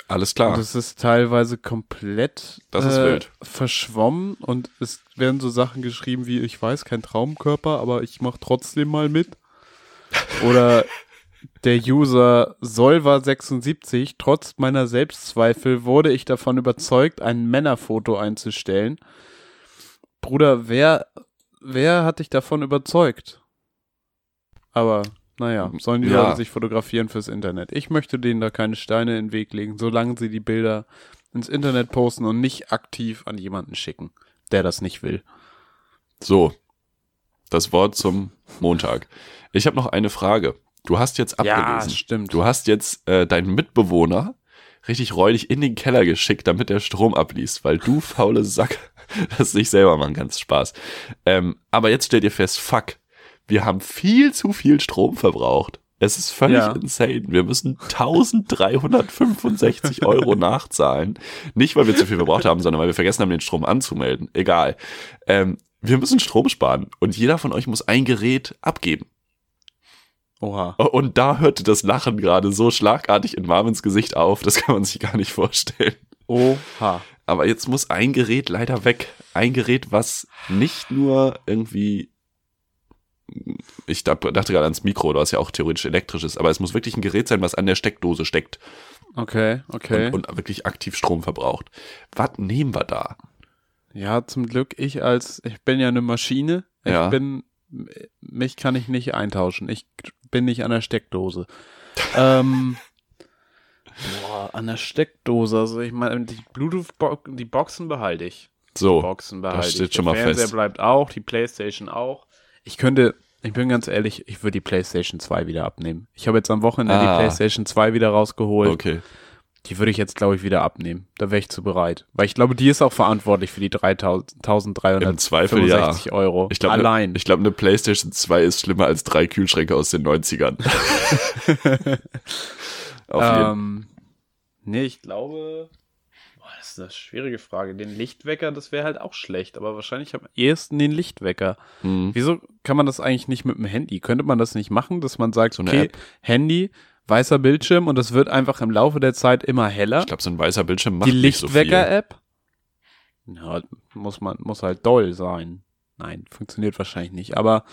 Alles klar. Und es ist teilweise komplett Das ist äh, wild. verschwommen und es werden so Sachen geschrieben wie, ich weiß, kein Traumkörper, aber ich mach trotzdem mal mit. Oder der User Solva76, trotz meiner Selbstzweifel wurde ich davon überzeugt, ein Männerfoto einzustellen. Bruder, wer, wer hat dich davon überzeugt? Aber, naja, sollen die Ja. Leute sich fotografieren fürs Internet. Ich möchte denen da keine Steine in den Weg legen, solange sie die Bilder ins Internet posten und nicht aktiv an jemanden schicken, der das nicht will. So, das Wort zum Montag. Ich habe noch eine Frage. Du hast jetzt abgelesen. stimmt. Du hast jetzt äh, deinen Mitbewohner richtig räudig in den Keller geschickt, damit der Strom abliest, weil du faule Sack [LAUGHS] das nicht selber machen kannst. Spaß. Ähm, aber jetzt stell dir fest, fuck, wir haben viel zu viel Strom verbraucht. Es ist völlig Ja. insane. Wir müssen 1365 [LAUGHS] Euro nachzahlen. Nicht, weil wir zu viel verbraucht haben, sondern weil wir vergessen haben, den Strom anzumelden. Egal. Ähm, wir müssen Strom sparen und jeder von euch muss ein Gerät abgeben. Oha. Und da hörte das Lachen gerade so schlagartig in Marvins Gesicht auf, das kann man sich gar nicht vorstellen. Oha. Aber jetzt muss ein Gerät leider weg. Ein Gerät, was nicht nur irgendwie. Ich dachte gerade ans Mikro, was ja auch theoretisch elektrisch ist, aber es muss wirklich ein Gerät sein, was an der Steckdose steckt Okay, okay. und, und wirklich aktiv Strom verbraucht. Was nehmen wir da? ja, zum Glück, ich als, ich bin ja eine Maschine. Ich Ja. bin, mich kann ich nicht eintauschen. Ich bin nicht an der Steckdose. ähm, [LAUGHS] boah, an der Steckdose. Also ich meine, die Bluetooth-Box, die Boxen behalte ich. So, Boxen behalte steht ich. schon der mal Fernseher fest. bleibt auch, die Playstation auch. Ich könnte, ich bin ganz ehrlich, ich würde die Playstation 2 wieder abnehmen. Ich habe jetzt am Wochenende Ah. die Playstation 2 wieder rausgeholt. okay. Die würde ich jetzt, glaube ich, wieder abnehmen. Da wäre ich zu bereit. Weil ich glaube, die ist auch verantwortlich für die 3.365 Im Zweifel ja. Euro. Ich glaube, Allein. Ich glaube, eine PlayStation 2 ist schlimmer als drei Kühlschränke aus den 90ern. [LAUGHS] Auf jeden ähm, nee, ich glaube, boah, das ist eine schwierige Frage. Den Lichtwecker, das wäre halt auch schlecht. Aber wahrscheinlich am ehesten den Lichtwecker. Mhm. Wieso kann man das eigentlich nicht mit dem Handy? Könnte man das nicht machen, dass man sagt, So okay, App. Handy, weißer Bildschirm und es wird einfach im Laufe der Zeit immer heller? Ich glaube, so ein weißer Bildschirm macht die so. Lichtwecker-App? Ja, muss man, muss halt doll sein. Nein, funktioniert wahrscheinlich nicht. Aber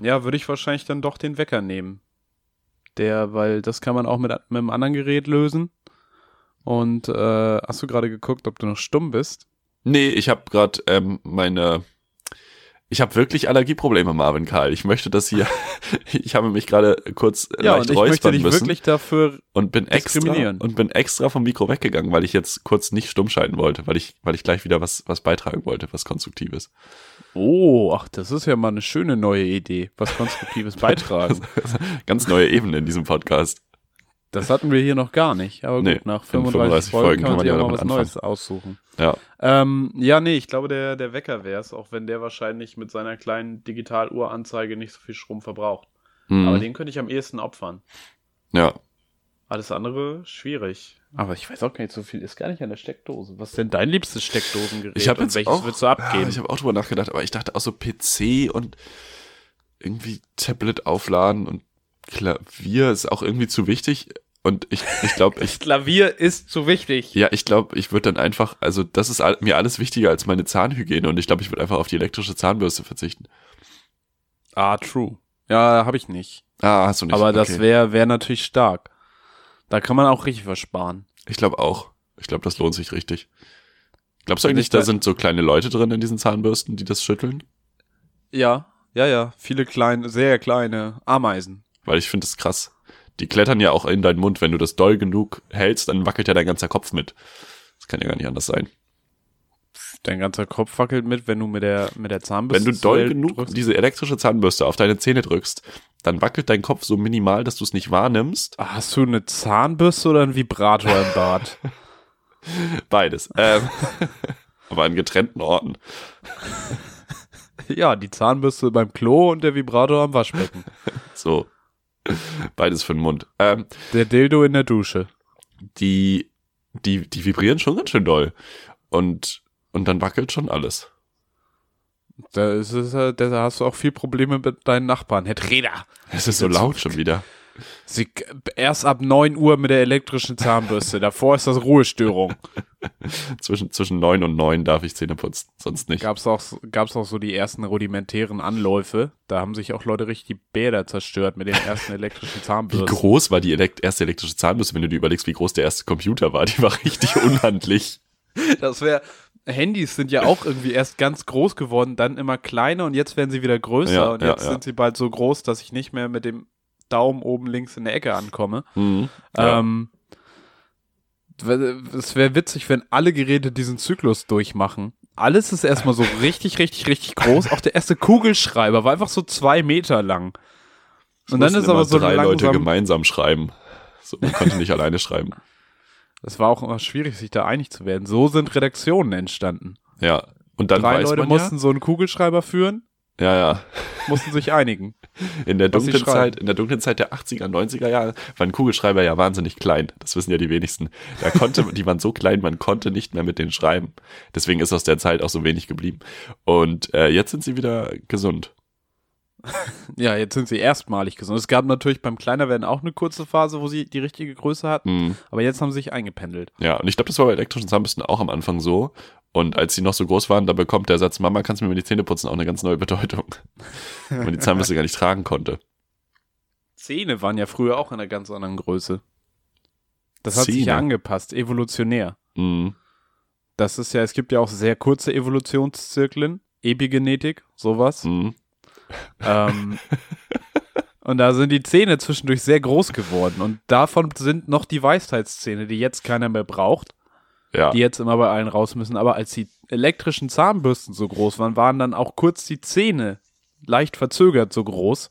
ja, würde ich wahrscheinlich dann doch den Wecker nehmen. Der, weil das kann man auch mit, mit einem anderen Gerät lösen. Und äh, hast du gerade geguckt, ob du noch stumm bist? Nee, ich habe gerade ähm, meine. Ich habe wirklich Allergieprobleme, Marvin Karl. Ich möchte das hier. [LAUGHS] ich habe mich gerade kurz Ja, leicht und ich möchte dich müssen wirklich dafür. und bin extra diskriminieren. und bin extra vom Mikro weggegangen, weil ich jetzt kurz nicht stumm schalten wollte, weil ich weil ich gleich wieder was was beitragen wollte, was konstruktives. Oh, ach, das ist ja mal eine schöne neue Idee. Was Konstruktives [LAUGHS] beitragen. [LAUGHS] Ganz neue Ebene in diesem Podcast. Das hatten wir hier noch gar nicht. Aber gut, Nee, nach in 35, 35 Folgen, Folgen kann man kann man sich ja auch mal was Neues aussuchen. Ja. Ähm, ja, nee, ich glaube, der, der Wecker wäre es, auch wenn der wahrscheinlich mit seiner kleinen Digitaluhranzeige nicht so viel Strom verbraucht. Mhm. Aber den könnte ich am ehesten opfern. ja. Alles andere schwierig. Aber ich weiß auch gar nicht, so viel ist gar nicht an der Steckdose. Was ist denn dein liebstes Steckdosengerät? Ich habe welches auch, würdest du abgeben? Ja, ich habe auch drüber nachgedacht, aber ich dachte auch so PC und irgendwie Tablet aufladen und Klavier ist auch irgendwie zu wichtig. Und ich, ich glaube, [LAUGHS] ich, Klavier ist zu wichtig. ja, ich glaube, ich würde dann einfach, also das ist mir alles wichtiger als meine Zahnhygiene und ich glaube, ich würde einfach auf die elektrische Zahnbürste verzichten. Ah, true. Ja, habe ich nicht. Ah, hast du nicht. Aber das okay. wäre wär natürlich stark. Da kann man auch richtig was sparen. Ich glaube auch. Ich glaube, das lohnt sich richtig. Glaubst du Wenn eigentlich, ich da da- sind so kleine Leute drin in diesen Zahnbürsten, die das schütteln? Ja, ja, ja. Viele kleine, sehr kleine Ameisen. Weil ich finde es krass. Die klettern ja auch in deinen Mund. Wenn du das doll genug hältst, dann wackelt ja dein ganzer Kopf mit. Das kann ja gar nicht anders sein. Dein ganzer Kopf wackelt mit, wenn du mit der, mit der Zahnbürste Wenn du doll genug drückst. diese elektrische Zahnbürste auf deine Zähne drückst, dann wackelt dein Kopf so minimal, dass du es nicht wahrnimmst. Ah, Hast du eine Zahnbürste oder einen Vibrator im Bad? [LAUGHS] Beides. Ähm, [LAUGHS] aber an getrennten Orten. ja, die Zahnbürste beim Klo und der Vibrator am Waschbecken. So. [LAUGHS] Beides für den Mund. Ähm, Der Dildo in der Dusche. die, die, die vibrieren schon ganz schön doll. Und, und dann wackelt schon alles. Da, ist es, äh, da hast du auch viel Probleme mit deinen Nachbarn. Herr Treder. Es ist so laut schon wieder. Sie, erst ab 9 Uhr mit der elektrischen Zahnbürste. Davor ist das Ruhestörung. [LAUGHS] Zwischen, zwischen neun und neun darf ich Zähne putzen, sonst nicht. Gab's auch, gab's auch so die ersten rudimentären Anläufe. Da haben sich auch Leute richtig Bäder zerstört mit den ersten elektrischen Wie Zahnbürsten. groß war die elekt erste elektrische Zahnbürste, wenn du dir überlegst, wie groß der erste Computer war? Die war richtig [LAUGHS] unhandlich. Das wäre. Handys sind ja auch irgendwie erst ganz groß geworden, dann immer kleiner und jetzt werden sie wieder größer Ja, und ja, jetzt ja. sind sie bald so groß, dass ich nicht mehr mit dem Daumen oben links in der Ecke ankomme. Mhm. Ja. Ähm, es wäre witzig, wenn alle Geräte diesen Zyklus durchmachen. Alles ist erstmal so richtig, richtig, richtig groß. Auch der erste Kugelschreiber war einfach so zwei Meter lang. Und dann ist aber so drei Leute gemeinsam schreiben. So, man konnte nicht [LAUGHS] alleine schreiben. es war auch immer schwierig, sich da einig zu werden. So sind Redaktionen entstanden. Ja. Und dann Drei Leute man mussten so einen Kugelschreiber führen, ja, ja, mussten sich einigen. In der dunklen. Zeit, in der dunklen Zeit der 80er, 90er Jahre waren Kugelschreiber ja wahnsinnig klein. Das wissen ja die wenigsten. Da konnte, die waren so klein, man konnte nicht mehr mit denen schreiben. Deswegen ist aus der Zeit auch so wenig geblieben. Und äh, jetzt sind sie wieder gesund. [LAUGHS] Ja, jetzt sind sie erstmalig gesund. Es gab natürlich beim Kleinerwerden auch eine kurze Phase, wo sie die richtige Größe hatten, Mhm. aber jetzt haben sie sich eingependelt. Ja, und ich glaube, das war bei elektrischen Zahnbürsten auch am Anfang so. Und als sie noch so groß waren, da bekommt der Satz, Mama, kannst du mir mal die Zähne putzen, auch eine ganz neue Bedeutung. Weil man die Zahnbürste gar nicht tragen konnte. Zähne waren ja früher auch in einer ganz anderen Größe. Das hat sich Zähne? ja angepasst, evolutionär. Mhm. Das ist ja, es gibt ja auch sehr kurze Evolutionszyklen, Epigenetik, sowas. Mhm. Ähm, [LAUGHS] und da sind die Zähne zwischendurch sehr groß geworden. Und davon sind noch die Weisheitszähne, die jetzt keiner mehr braucht, Ja. die jetzt immer bei allen raus müssen. Aber als die elektrischen Zahnbürsten so groß waren, waren dann auch kurz die Zähne leicht verzögert so groß.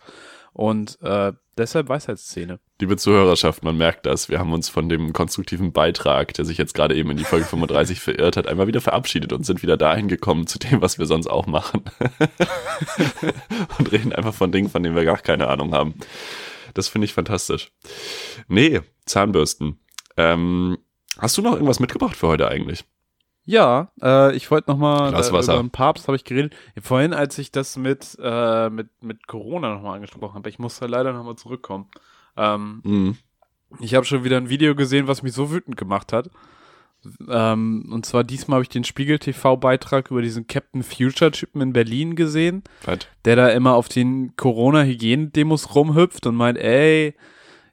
Und äh, deshalb Weisheitszähne. Liebe Zuhörerschaft, man merkt das. Wir haben uns von dem konstruktiven Beitrag, der sich jetzt gerade eben in die Folge 35 [LAUGHS] verirrt hat, einmal wieder verabschiedet und sind wieder dahin gekommen zu dem, was wir sonst auch machen. [LAUGHS] und reden einfach von Dingen, von denen wir gar keine Ahnung haben. Das finde ich fantastisch. Nee, Zahnbürsten. Ähm, hast du noch irgendwas mitgebracht für heute eigentlich? Ja, äh, ich wollte nochmal Glas äh, über den Papst habe ich geredet. Vorhin, als ich das mit, äh, mit, mit Corona nochmal angesprochen habe, ich musste leider nochmal zurückkommen. Ähm, Mhm. ich habe schon wieder ein Video gesehen, was mich so wütend gemacht hat. Ähm, und zwar diesmal habe ich den Spiegel TV-Beitrag über diesen Captain Future-Typen in Berlin gesehen, Fett. der da immer auf den Corona-Hygienedemos rumhüpft und meint, ey,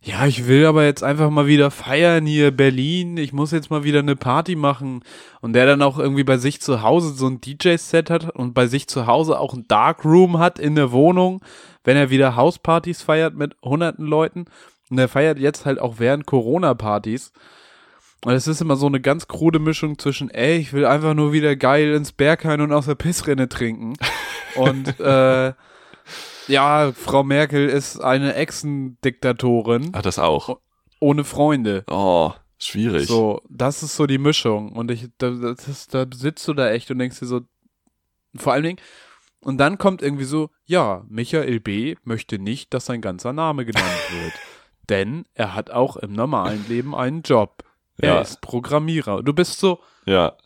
ja, ich will aber jetzt einfach mal wieder feiern hier Berlin, ich muss jetzt mal wieder eine Party machen. Und der dann auch irgendwie bei sich zu Hause so ein DJ-Set hat und bei sich zu Hause auch ein Darkroom hat in der Wohnung, wenn er wieder Hauspartys feiert mit hunderten Leuten. Und er feiert jetzt halt auch während Corona-Partys. Und es ist immer so eine ganz krude Mischung zwischen, ey, ich will einfach nur wieder geil ins Berghain und aus der Pissrinne trinken. [LAUGHS] Und äh, ja, Frau Merkel ist eine Echsendiktatorin Ach, das auch. ohne Freunde. Oh, schwierig. So, das ist so die Mischung. Und ich, da, das ist, da sitzt du da echt und denkst dir so, vor allen Dingen, und dann kommt irgendwie so, ja, Michael B. möchte nicht, dass sein ganzer Name genannt [LAUGHS] wird. Denn er hat auch im normalen Leben einen Job. Er Ja. ist Programmierer. Du bist so, Ja.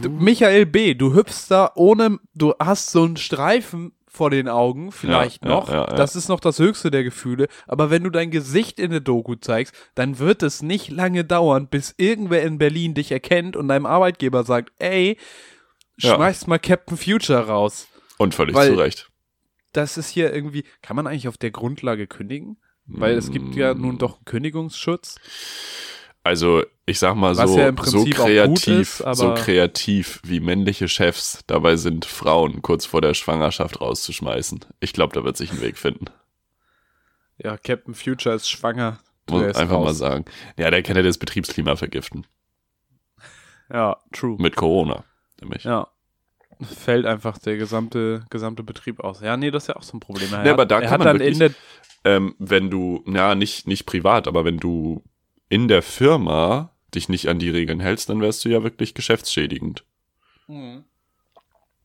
du, Michael B., du hüpfst da ohne, du hast so einen Streifen vor den Augen, vielleicht Ja, noch. ja, ja. Das ist noch das höchste der Gefühle. Aber wenn du dein Gesicht in der Doku zeigst, dann wird es nicht lange dauern, bis irgendwer in Berlin dich erkennt und deinem Arbeitgeber sagt, ey, Ja. schmeißt mal Captain Future raus. Und völlig Weil- zu Recht. Das ist hier irgendwie, kann man eigentlich auf der Grundlage kündigen? Weil es gibt ja Mm. nun doch einen Kündigungsschutz. Also, ich sag mal Was so, ja so kreativ, ist, aber- so kreativ wie männliche Chefs dabei sind, Frauen kurz vor der Schwangerschaft rauszuschmeißen. Ich glaube, da wird sich ein Weg finden. Ja, Captain Future ist schwanger. Du Muss einfach mal raus. sagen. Ja, der kann ja das Betriebsklima vergiften. Ja, true. Mit Corona, nämlich. Ja. Fällt einfach der gesamte, gesamte Betrieb aus. Ja, nee, das ist ja auch so ein Problem. Er Nee, aber hat, da er kann man wirklich- Ähm, wenn du, ja, nicht, nicht privat, aber wenn du in der Firma dich nicht an die Regeln hältst, dann wärst du ja wirklich geschäftsschädigend.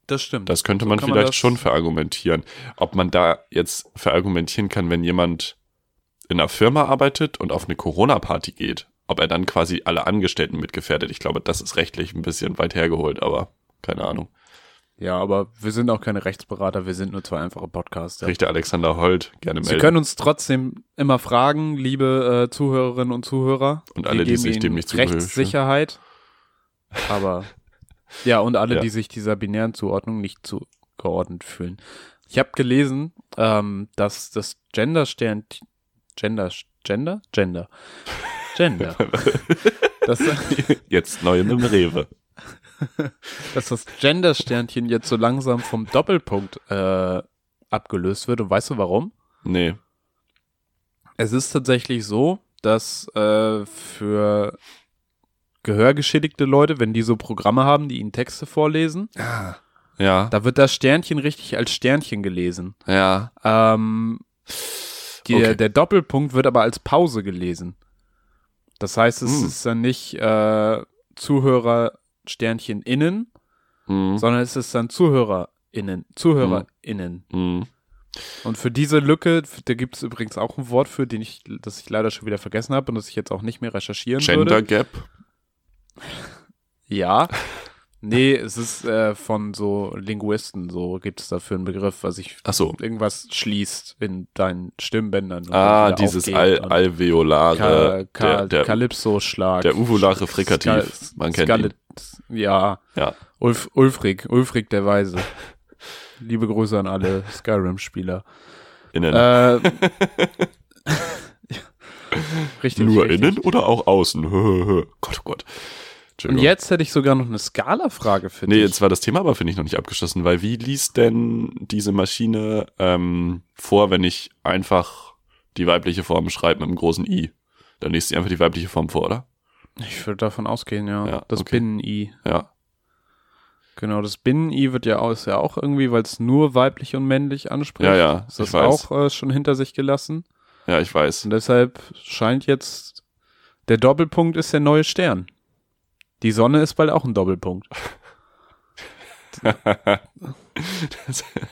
Das stimmt. Das könnte So man man vielleicht das- schon verargumentieren. Ob man da jetzt verargumentieren kann, wenn jemand in einer Firma arbeitet und auf eine Corona-Party geht, ob er dann quasi alle Angestellten mitgefährdet. Ich glaube, das ist rechtlich ein bisschen weit hergeholt, aber keine Ahnung. Ja, aber wir sind auch keine Rechtsberater, wir sind nur zwei einfache Podcaster. Richter Alexander Holt, gerne melden. Sie können uns trotzdem immer fragen, liebe äh, Zuhörerinnen und Zuhörer. Und alle, die sich dem nicht zugehörig Rechtssicherheit. Aber [LAUGHS] ja, und alle, Ja. die sich dieser binären Zuordnung nicht zugeordnet fühlen. Ich habe gelesen, ähm, dass das Gender-Stern Gender Gender Gender [LAUGHS] Gender [LAUGHS] dass, Jetzt neu im Rewe. [LAUGHS] dass das Gender-Sternchen jetzt so langsam vom Doppelpunkt äh, abgelöst wird. Und weißt du warum? Nee. Es ist tatsächlich so, dass äh, für gehörgeschädigte Leute, wenn die so Programme haben, die ihnen Texte vorlesen, Ja. da wird das Sternchen richtig als Sternchen gelesen. Ja. Ähm, die, Okay. Der Doppelpunkt wird aber als Pause gelesen. Das heißt, es Hm. ist dann nicht äh, Zuhörer Sternchen innen, Mhm. sondern es ist dann ZuhörerInnen, ZuhörerInnen. Mhm. Und für diese Lücke, da gibt es übrigens auch ein Wort für, den ich, das ich leider schon wieder vergessen habe und das ich jetzt auch nicht mehr recherchieren Gender würde. Gap. Ja. Nee, es ist äh, von so Linguisten, so gibt es dafür einen Begriff, was ich Ach so. irgendwas schließt in deinen Stimmbändern. Ah, dieses Al alveolare, Ka Ka der, der, Calypso-Schlag. der uvulare Frikativ. Skal- Man kennt Scarlet- Ja, ja. Ulf, Ulfrig, Ulfrig der Weise. [LAUGHS] Liebe Grüße an alle Skyrim-Spieler. Innen. Äh, [LAUGHS] richtig. Nur richtig. innen oder auch außen? Gott, oh Gott. Und jetzt hätte ich sogar noch eine Skala-Frage für Nee, dich. jetzt war das Thema aber, finde ich, noch nicht abgeschlossen, weil wie liest denn diese Maschine ähm, vor, wenn ich einfach die weibliche Form schreibe mit einem großen I? Dann liest sie einfach die weibliche Form vor, oder? Ich würde davon ausgehen, ja. Ja, das okay. Binnen-I. Ja. Genau, das Binnen-I wird ja auch, ist ja auch irgendwie, weil es nur weiblich und männlich anspricht. Ja, ja, Ist das auch äh, schon hinter sich gelassen. Ja, ich weiß. Und deshalb scheint jetzt, der Doppelpunkt ist der neue Stern. Die Sonne ist bald auch ein Doppelpunkt. [LAUGHS]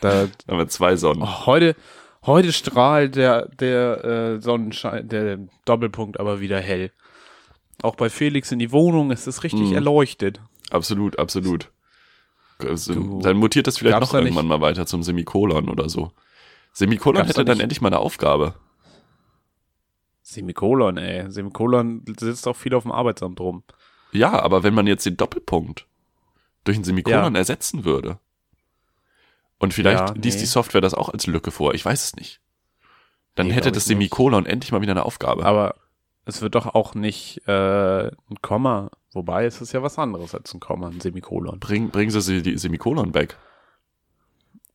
Da, haben wir zwei Sonnen. oh, heute, heute strahlt der, der äh, Sonnenschein, der Doppelpunkt aber wieder hell. Auch bei Felix in die Wohnung ist es richtig Mhm. erleuchtet. Absolut, absolut. Also, Du- dann mutiert das vielleicht noch da nicht- irgendwann mal weiter zum Semikolon oder so. Semikolon Gab's hätte da dann endlich mal eine Aufgabe. Semikolon, ey. Semikolon sitzt auch viel auf dem Arbeitsamt rum. Ja, aber wenn man jetzt den Doppelpunkt durch ein Semikolon Ja. ersetzen würde und vielleicht Ja, liest nee. die Software das auch als Lücke vor, ich weiß es nicht. Dann Nee, hätte das ich nicht. Semikolon endlich mal wieder eine Aufgabe. Aber es wird doch auch nicht äh, ein Komma. Wobei es ist ja was anderes als ein Komma, ein Semikolon. bring, bringen Sie sie die Semikolon weg.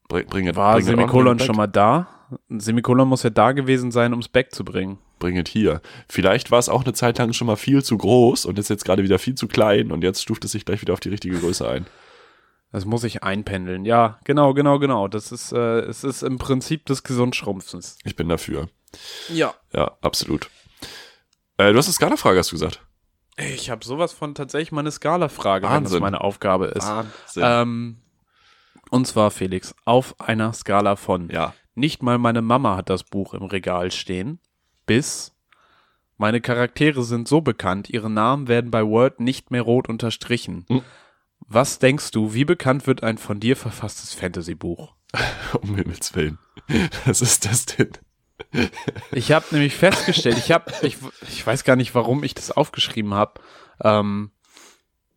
Bring, bring it, War bring Semikolon schon mal da? Ein Semikolon muss ja da gewesen sein, um es back zu bringen. Bring it hier. Vielleicht war es auch eine Zeit lang schon mal viel zu groß und ist jetzt gerade wieder viel zu klein und jetzt stuft es sich gleich wieder auf die richtige Größe ein. Das muss ich einpendeln. Ja, genau, genau, genau. Das ist, äh, es ist im Prinzip des Gesundschrumpfens. Ich bin dafür. Ja. Ja, absolut. Äh, du hast eine Skala-Frage, hast du gesagt. Ich habe sowas von tatsächlich mal eine Skala-Frage, wenn das meine Aufgabe ist. Wahnsinn. Ähm, und zwar, Felix, auf einer Skala von ja. Nicht mal meine Mama hat das Buch im Regal stehen. Bis meine Charaktere sind so bekannt, ihre Namen werden bei Word nicht mehr rot unterstrichen. Hm. Was denkst du, wie bekannt wird ein von dir verfasstes Fantasy-Buch? [LAUGHS] Um Himmels Willen. Was ist das denn? Ich habe nämlich festgestellt, ich habe, ich, ich weiß gar nicht, warum ich das aufgeschrieben habe, ähm,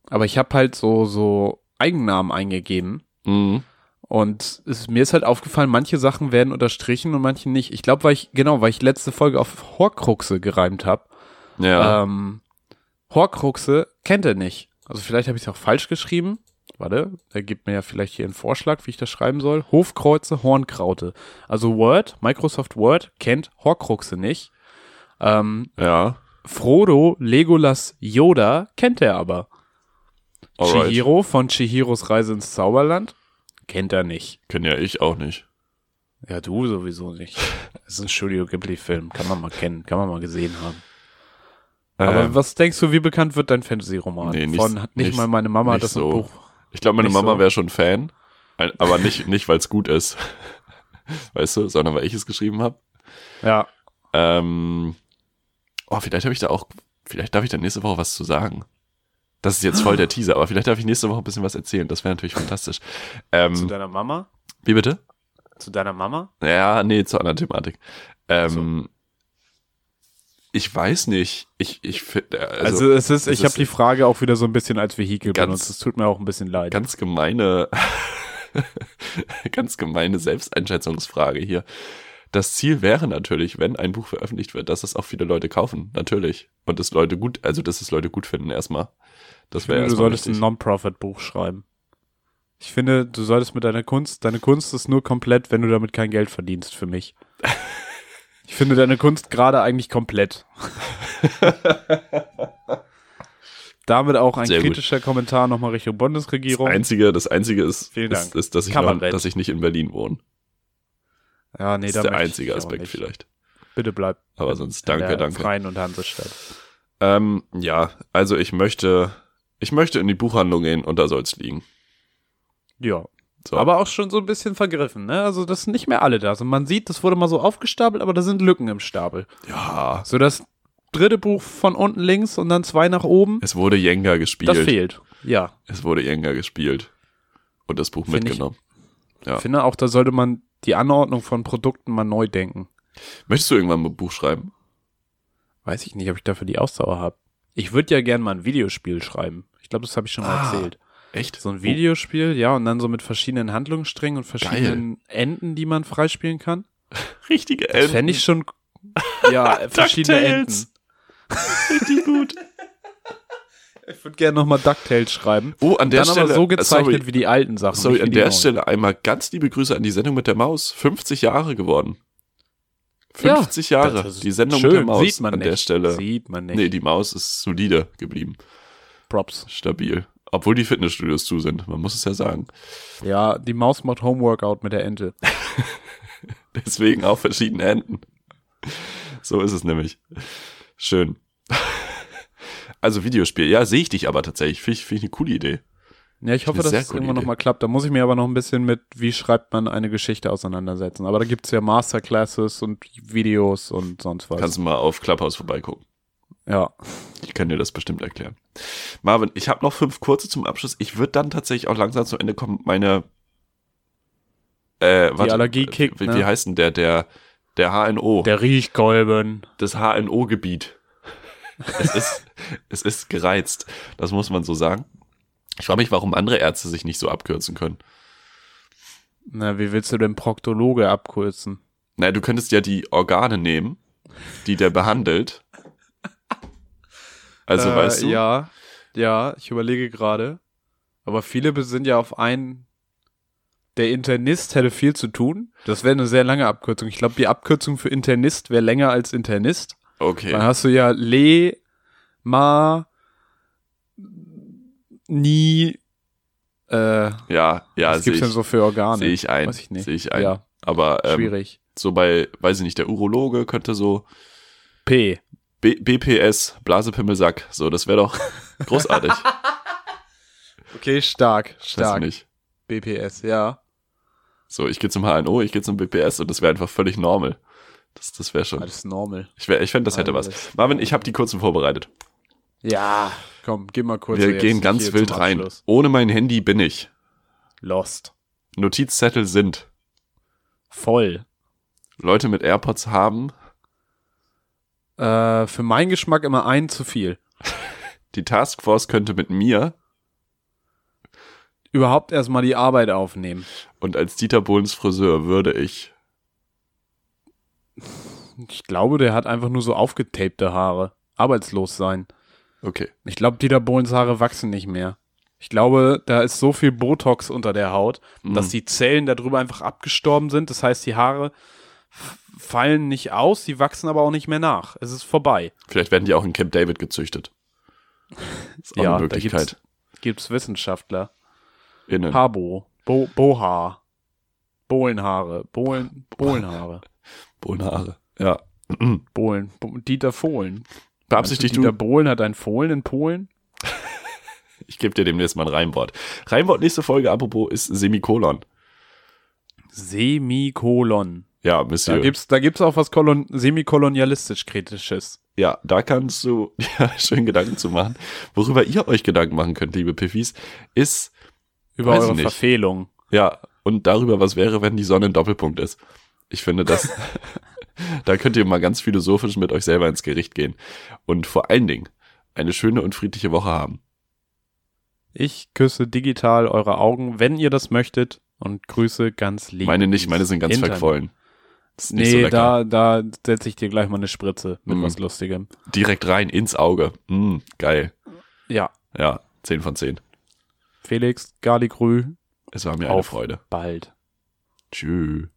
aber ich habe halt so so Eigennamen eingegeben Mhm. Und es, mir ist halt aufgefallen, manche Sachen werden unterstrichen und manche nicht. Ich glaube, weil ich, genau, weil ich letzte Folge auf Horcruxe gereimt habe. Ja. Ähm, Horcruxe kennt er nicht. Also vielleicht habe ich es auch falsch geschrieben. Warte, er gibt mir ja vielleicht hier einen Vorschlag, wie ich das schreiben soll. Hofkreuze, Hornkraute. Also Word, Microsoft Word kennt Horcruxe nicht. Ähm, ja. Frodo, Legolas, Yoda kennt er aber. Alright. Chihiro von Chihiros Reise ins Zauberland kennt er nicht. Kenn ja ich auch nicht. Ja, du sowieso nicht. [LAUGHS] Das ist ein Studio Ghibli-Film. Kann man mal kennen, kann man mal gesehen haben. Aber Ähm, was denkst du, wie bekannt wird dein Fantasy-Roman? Nee, nicht- Von nicht, nicht- mal meine Mama hat das so. Buch. Ich glaube, meine nicht Mama so. wäre schon Fan. Aber nicht, nicht weil es gut ist. [LAUGHS] Weißt du, sondern weil ich es geschrieben habe. Ja. Ähm, oh, vielleicht habe ich da auch, vielleicht darf ich da nächste Woche was zu sagen. Das ist jetzt voll der [GASPS] Teaser, aber vielleicht darf ich nächste Woche ein bisschen was erzählen. Das wäre natürlich fantastisch. Zu Ähm, deiner Mama? wie bitte? Zu deiner Mama? Ja, nee, zur anderen Thematik. Ähm, Ich weiß nicht. Ich, ich finde, also, Also, es ist, es ich habe die Frage auch wieder so ein bisschen als Vehikel Ganz- benutzt. Es tut mir auch ein bisschen leid. ganz gemeine, [LAUGHS] ganz gemeine Selbsteinschätzungsfrage hier. Das Ziel wäre natürlich, wenn ein Buch veröffentlicht wird, dass es auch viele Leute kaufen, natürlich. Und das Leute gut, also dass es Leute gut finden erstmal. Das wäre du solltest ein wichtig. Non-Profit-Buch schreiben. Ich finde, du solltest mit deiner Kunst, deine Kunst ist nur komplett, wenn du damit kein Geld verdienst, für mich. [LAUGHS] Ich finde deine Kunst gerade eigentlich komplett. [LAUGHS] Damit auch ein Sehr gut. kritischer Kommentar nochmal Richtung Das Bundesregierung. einzige, das einzige ist, ist, ist dass, ich Kabarett. dass ich nicht in Berlin wohne. ja, nee, das da ist der einzige Aspekt vielleicht. Bitte bleib. Aber sonst danke, danke. Freien und Hansestadt. Ähm, ja, also ich möchte, ich möchte in die Buchhandlung gehen und da soll's liegen. Ja. So. Aber auch schon so ein bisschen vergriffen, ne? Also, das sind nicht mehr alle da. Also, man sieht, das wurde mal so aufgestapelt, aber da sind Lücken im Stapel. ja, So das dritte Buch von unten links und dann zwei nach oben, es wurde Jenga gespielt. das fehlt. Ja. Es wurde Jenga gespielt. Und das Buch Find ich- mitgenommen. Ja. Ich finde auch, da sollte man die Anordnung von Produkten mal neu denken. Möchtest du irgendwann ein Buch schreiben? Weiß ich nicht, ob ich dafür die Ausdauer habe. Ich würde ja gern mal ein Videospiel schreiben. Ich glaube, das habe ich schon mal Ah, erzählt. Echt? So ein Videospiel, ja, und dann so mit verschiedenen Handlungssträngen und verschiedenen Enden, die man freispielen kann. Oh, [LAUGHS] richtige Das Enten. fände ich schon, ja, [LAUGHS] verschiedene Enden. Richtig gut. [LAUGHS] Ich würde gerne nochmal DuckTales schreiben. Oh, an der dann Stelle. aber so gezeichnet sorry, wie die alten Sachen. sorry an der neuen. Stelle einmal ganz liebe Grüße an die Sendung mit der Maus. 50 Jahre geworden. 50 Jahre. Das ist Die Sendung schön, mit der Maus sieht man an nicht. der Stelle. Sieht man nicht. Nee, die Maus ist solide geblieben. Props. Stabil. Obwohl die Fitnessstudios zu sind. Man muss es ja sagen. Ja, die Maus macht Homeworkout mit der Ente. [LAUGHS] Deswegen auch verschiedene Enden. So ist es nämlich. Schön. [LAUGHS] Also Videospiel. Ja, sehe ich dich aber tatsächlich. Finde ich, finde ich eine coole Idee. Ja, ich hoffe, dass es irgendwann nochmal klappt. Da muss ich mir aber noch ein bisschen mit, wie schreibt man eine Geschichte auseinandersetzen. Aber da gibt's ja Masterclasses und Videos und sonst was. Kannst du mal auf Clubhouse vorbeigucken. Ja. Ich kann dir das bestimmt erklären. Marvin, ich habe noch fünf kurze zum Abschluss. Ich würde dann tatsächlich auch langsam zum Ende kommen. Meine äh, warte, Allergie kickt, Wie, ne? wie heißt denn der? Der, der HNO. Der Riechkolben. das HNO-Gebiet. Es ist, [LAUGHS] es ist gereizt. Das muss man so sagen. Ich frage mich, warum andere Ärzte sich nicht so abkürzen können. Na, wie willst du denn Proktologe abkürzen? Na, du könntest ja die Organe nehmen, die der behandelt. Also, Äh, weißt du? Ja, ja, ich überlege gerade. Aber viele sind ja auf einen. Der Internist hätte viel zu tun. Das wäre eine sehr lange Abkürzung. Ich glaube, die Abkürzung für Internist wäre länger als Internist. Dann Okay. hast du ja Le, Ma, Ni, äh, Ja, ja, was gibt's denn so für Organe? sehe ich ein. Sehe ich ein. Ja, Aber ähm, schwierig. so bei, weiß ich nicht, der Urologe könnte so P. B BPS, Blasepimmelsack, so, das wäre doch [LAUGHS] großartig. [LAUGHS] Okay, stark, stark. nicht. BPS, ja. So, ich gehe zum HNO, ich gehe zum BPS und das wäre einfach völlig normal. Das, das wäre schon. Alles normal. Ich, wär, ich fände, das hätte was. Alles Marvin, ich habe die kurzen vorbereitet. Ja, komm, geh mal kurz. Wir gehen ganz wild rein. Ohne mein Handy bin ich. Lost. Notizzettel sind. Voll. Leute mit AirPods haben. Äh, für meinen Geschmack immer ein zu viel. Die Taskforce könnte mit mir Überhaupt erstmal die Arbeit aufnehmen. und als Dieter Bohlens Friseur würde ich. Ich glaube, der hat einfach nur so aufgetapte Haare. Arbeitslos sein. Okay. Ich glaube, Dieter Bohlens Haare wachsen nicht mehr. Ich glaube, da ist so viel Botox unter der Haut, Mhm. dass die Zellen darüber einfach abgestorben sind. Das heißt, die Haare fallen nicht aus, sie wachsen aber auch nicht mehr nach. Es ist vorbei. Vielleicht werden die auch in Camp David gezüchtet. [LAUGHS] Ist auch Ja, eine Möglichkeit. Gibt's Wissenschaftler. Innen. Habo. Bo Boha. Bohlenhaare. Bohlen, [LAUGHS] Bohlenhaare. Bohnenhaare. Ja. [CLEARS THROAT] Bohlen. Bo Dieter Fohlen. Beabsichtigt Dieter du? Bohlen hat ein Fohlen in Polen? [LAUGHS] Ich gebe dir demnächst mal ein Reimwort. Reimwort nächste Folge, apropos, ist Semikolon. Semikolon. Ja, Da Monsieur. gibt's, da gibt's auch was Kolon semikolonialistisch kritisches. Ja, da kannst du [LAUGHS] ja, schön Gedanken zu machen. Worüber ihr euch Gedanken machen könnt, liebe Piffis, ist Über eure nicht. Verfehlung. ja und darüber, was wäre, wenn die Sonne ein Doppelpunkt ist. Ich finde das, [LAUGHS] da könnt ihr mal ganz philosophisch mit euch selber ins Gericht gehen und vor allen Dingen eine schöne und friedliche Woche haben. Ich küsse digital eure Augen, wenn ihr das möchtet und grüße ganz lieb. Meine nicht, meine sind ganz Hintern. verquollen. Ist so Nee, lecker. da, da setze ich dir gleich mal eine Spritze mit Mm. was Lustigem. Direkt rein ins Auge. Mm, geil. Ja, Ja, 10 von 10. Felix, Garligrü, Es war mir eine Auf. Freude. bald. Tschüss.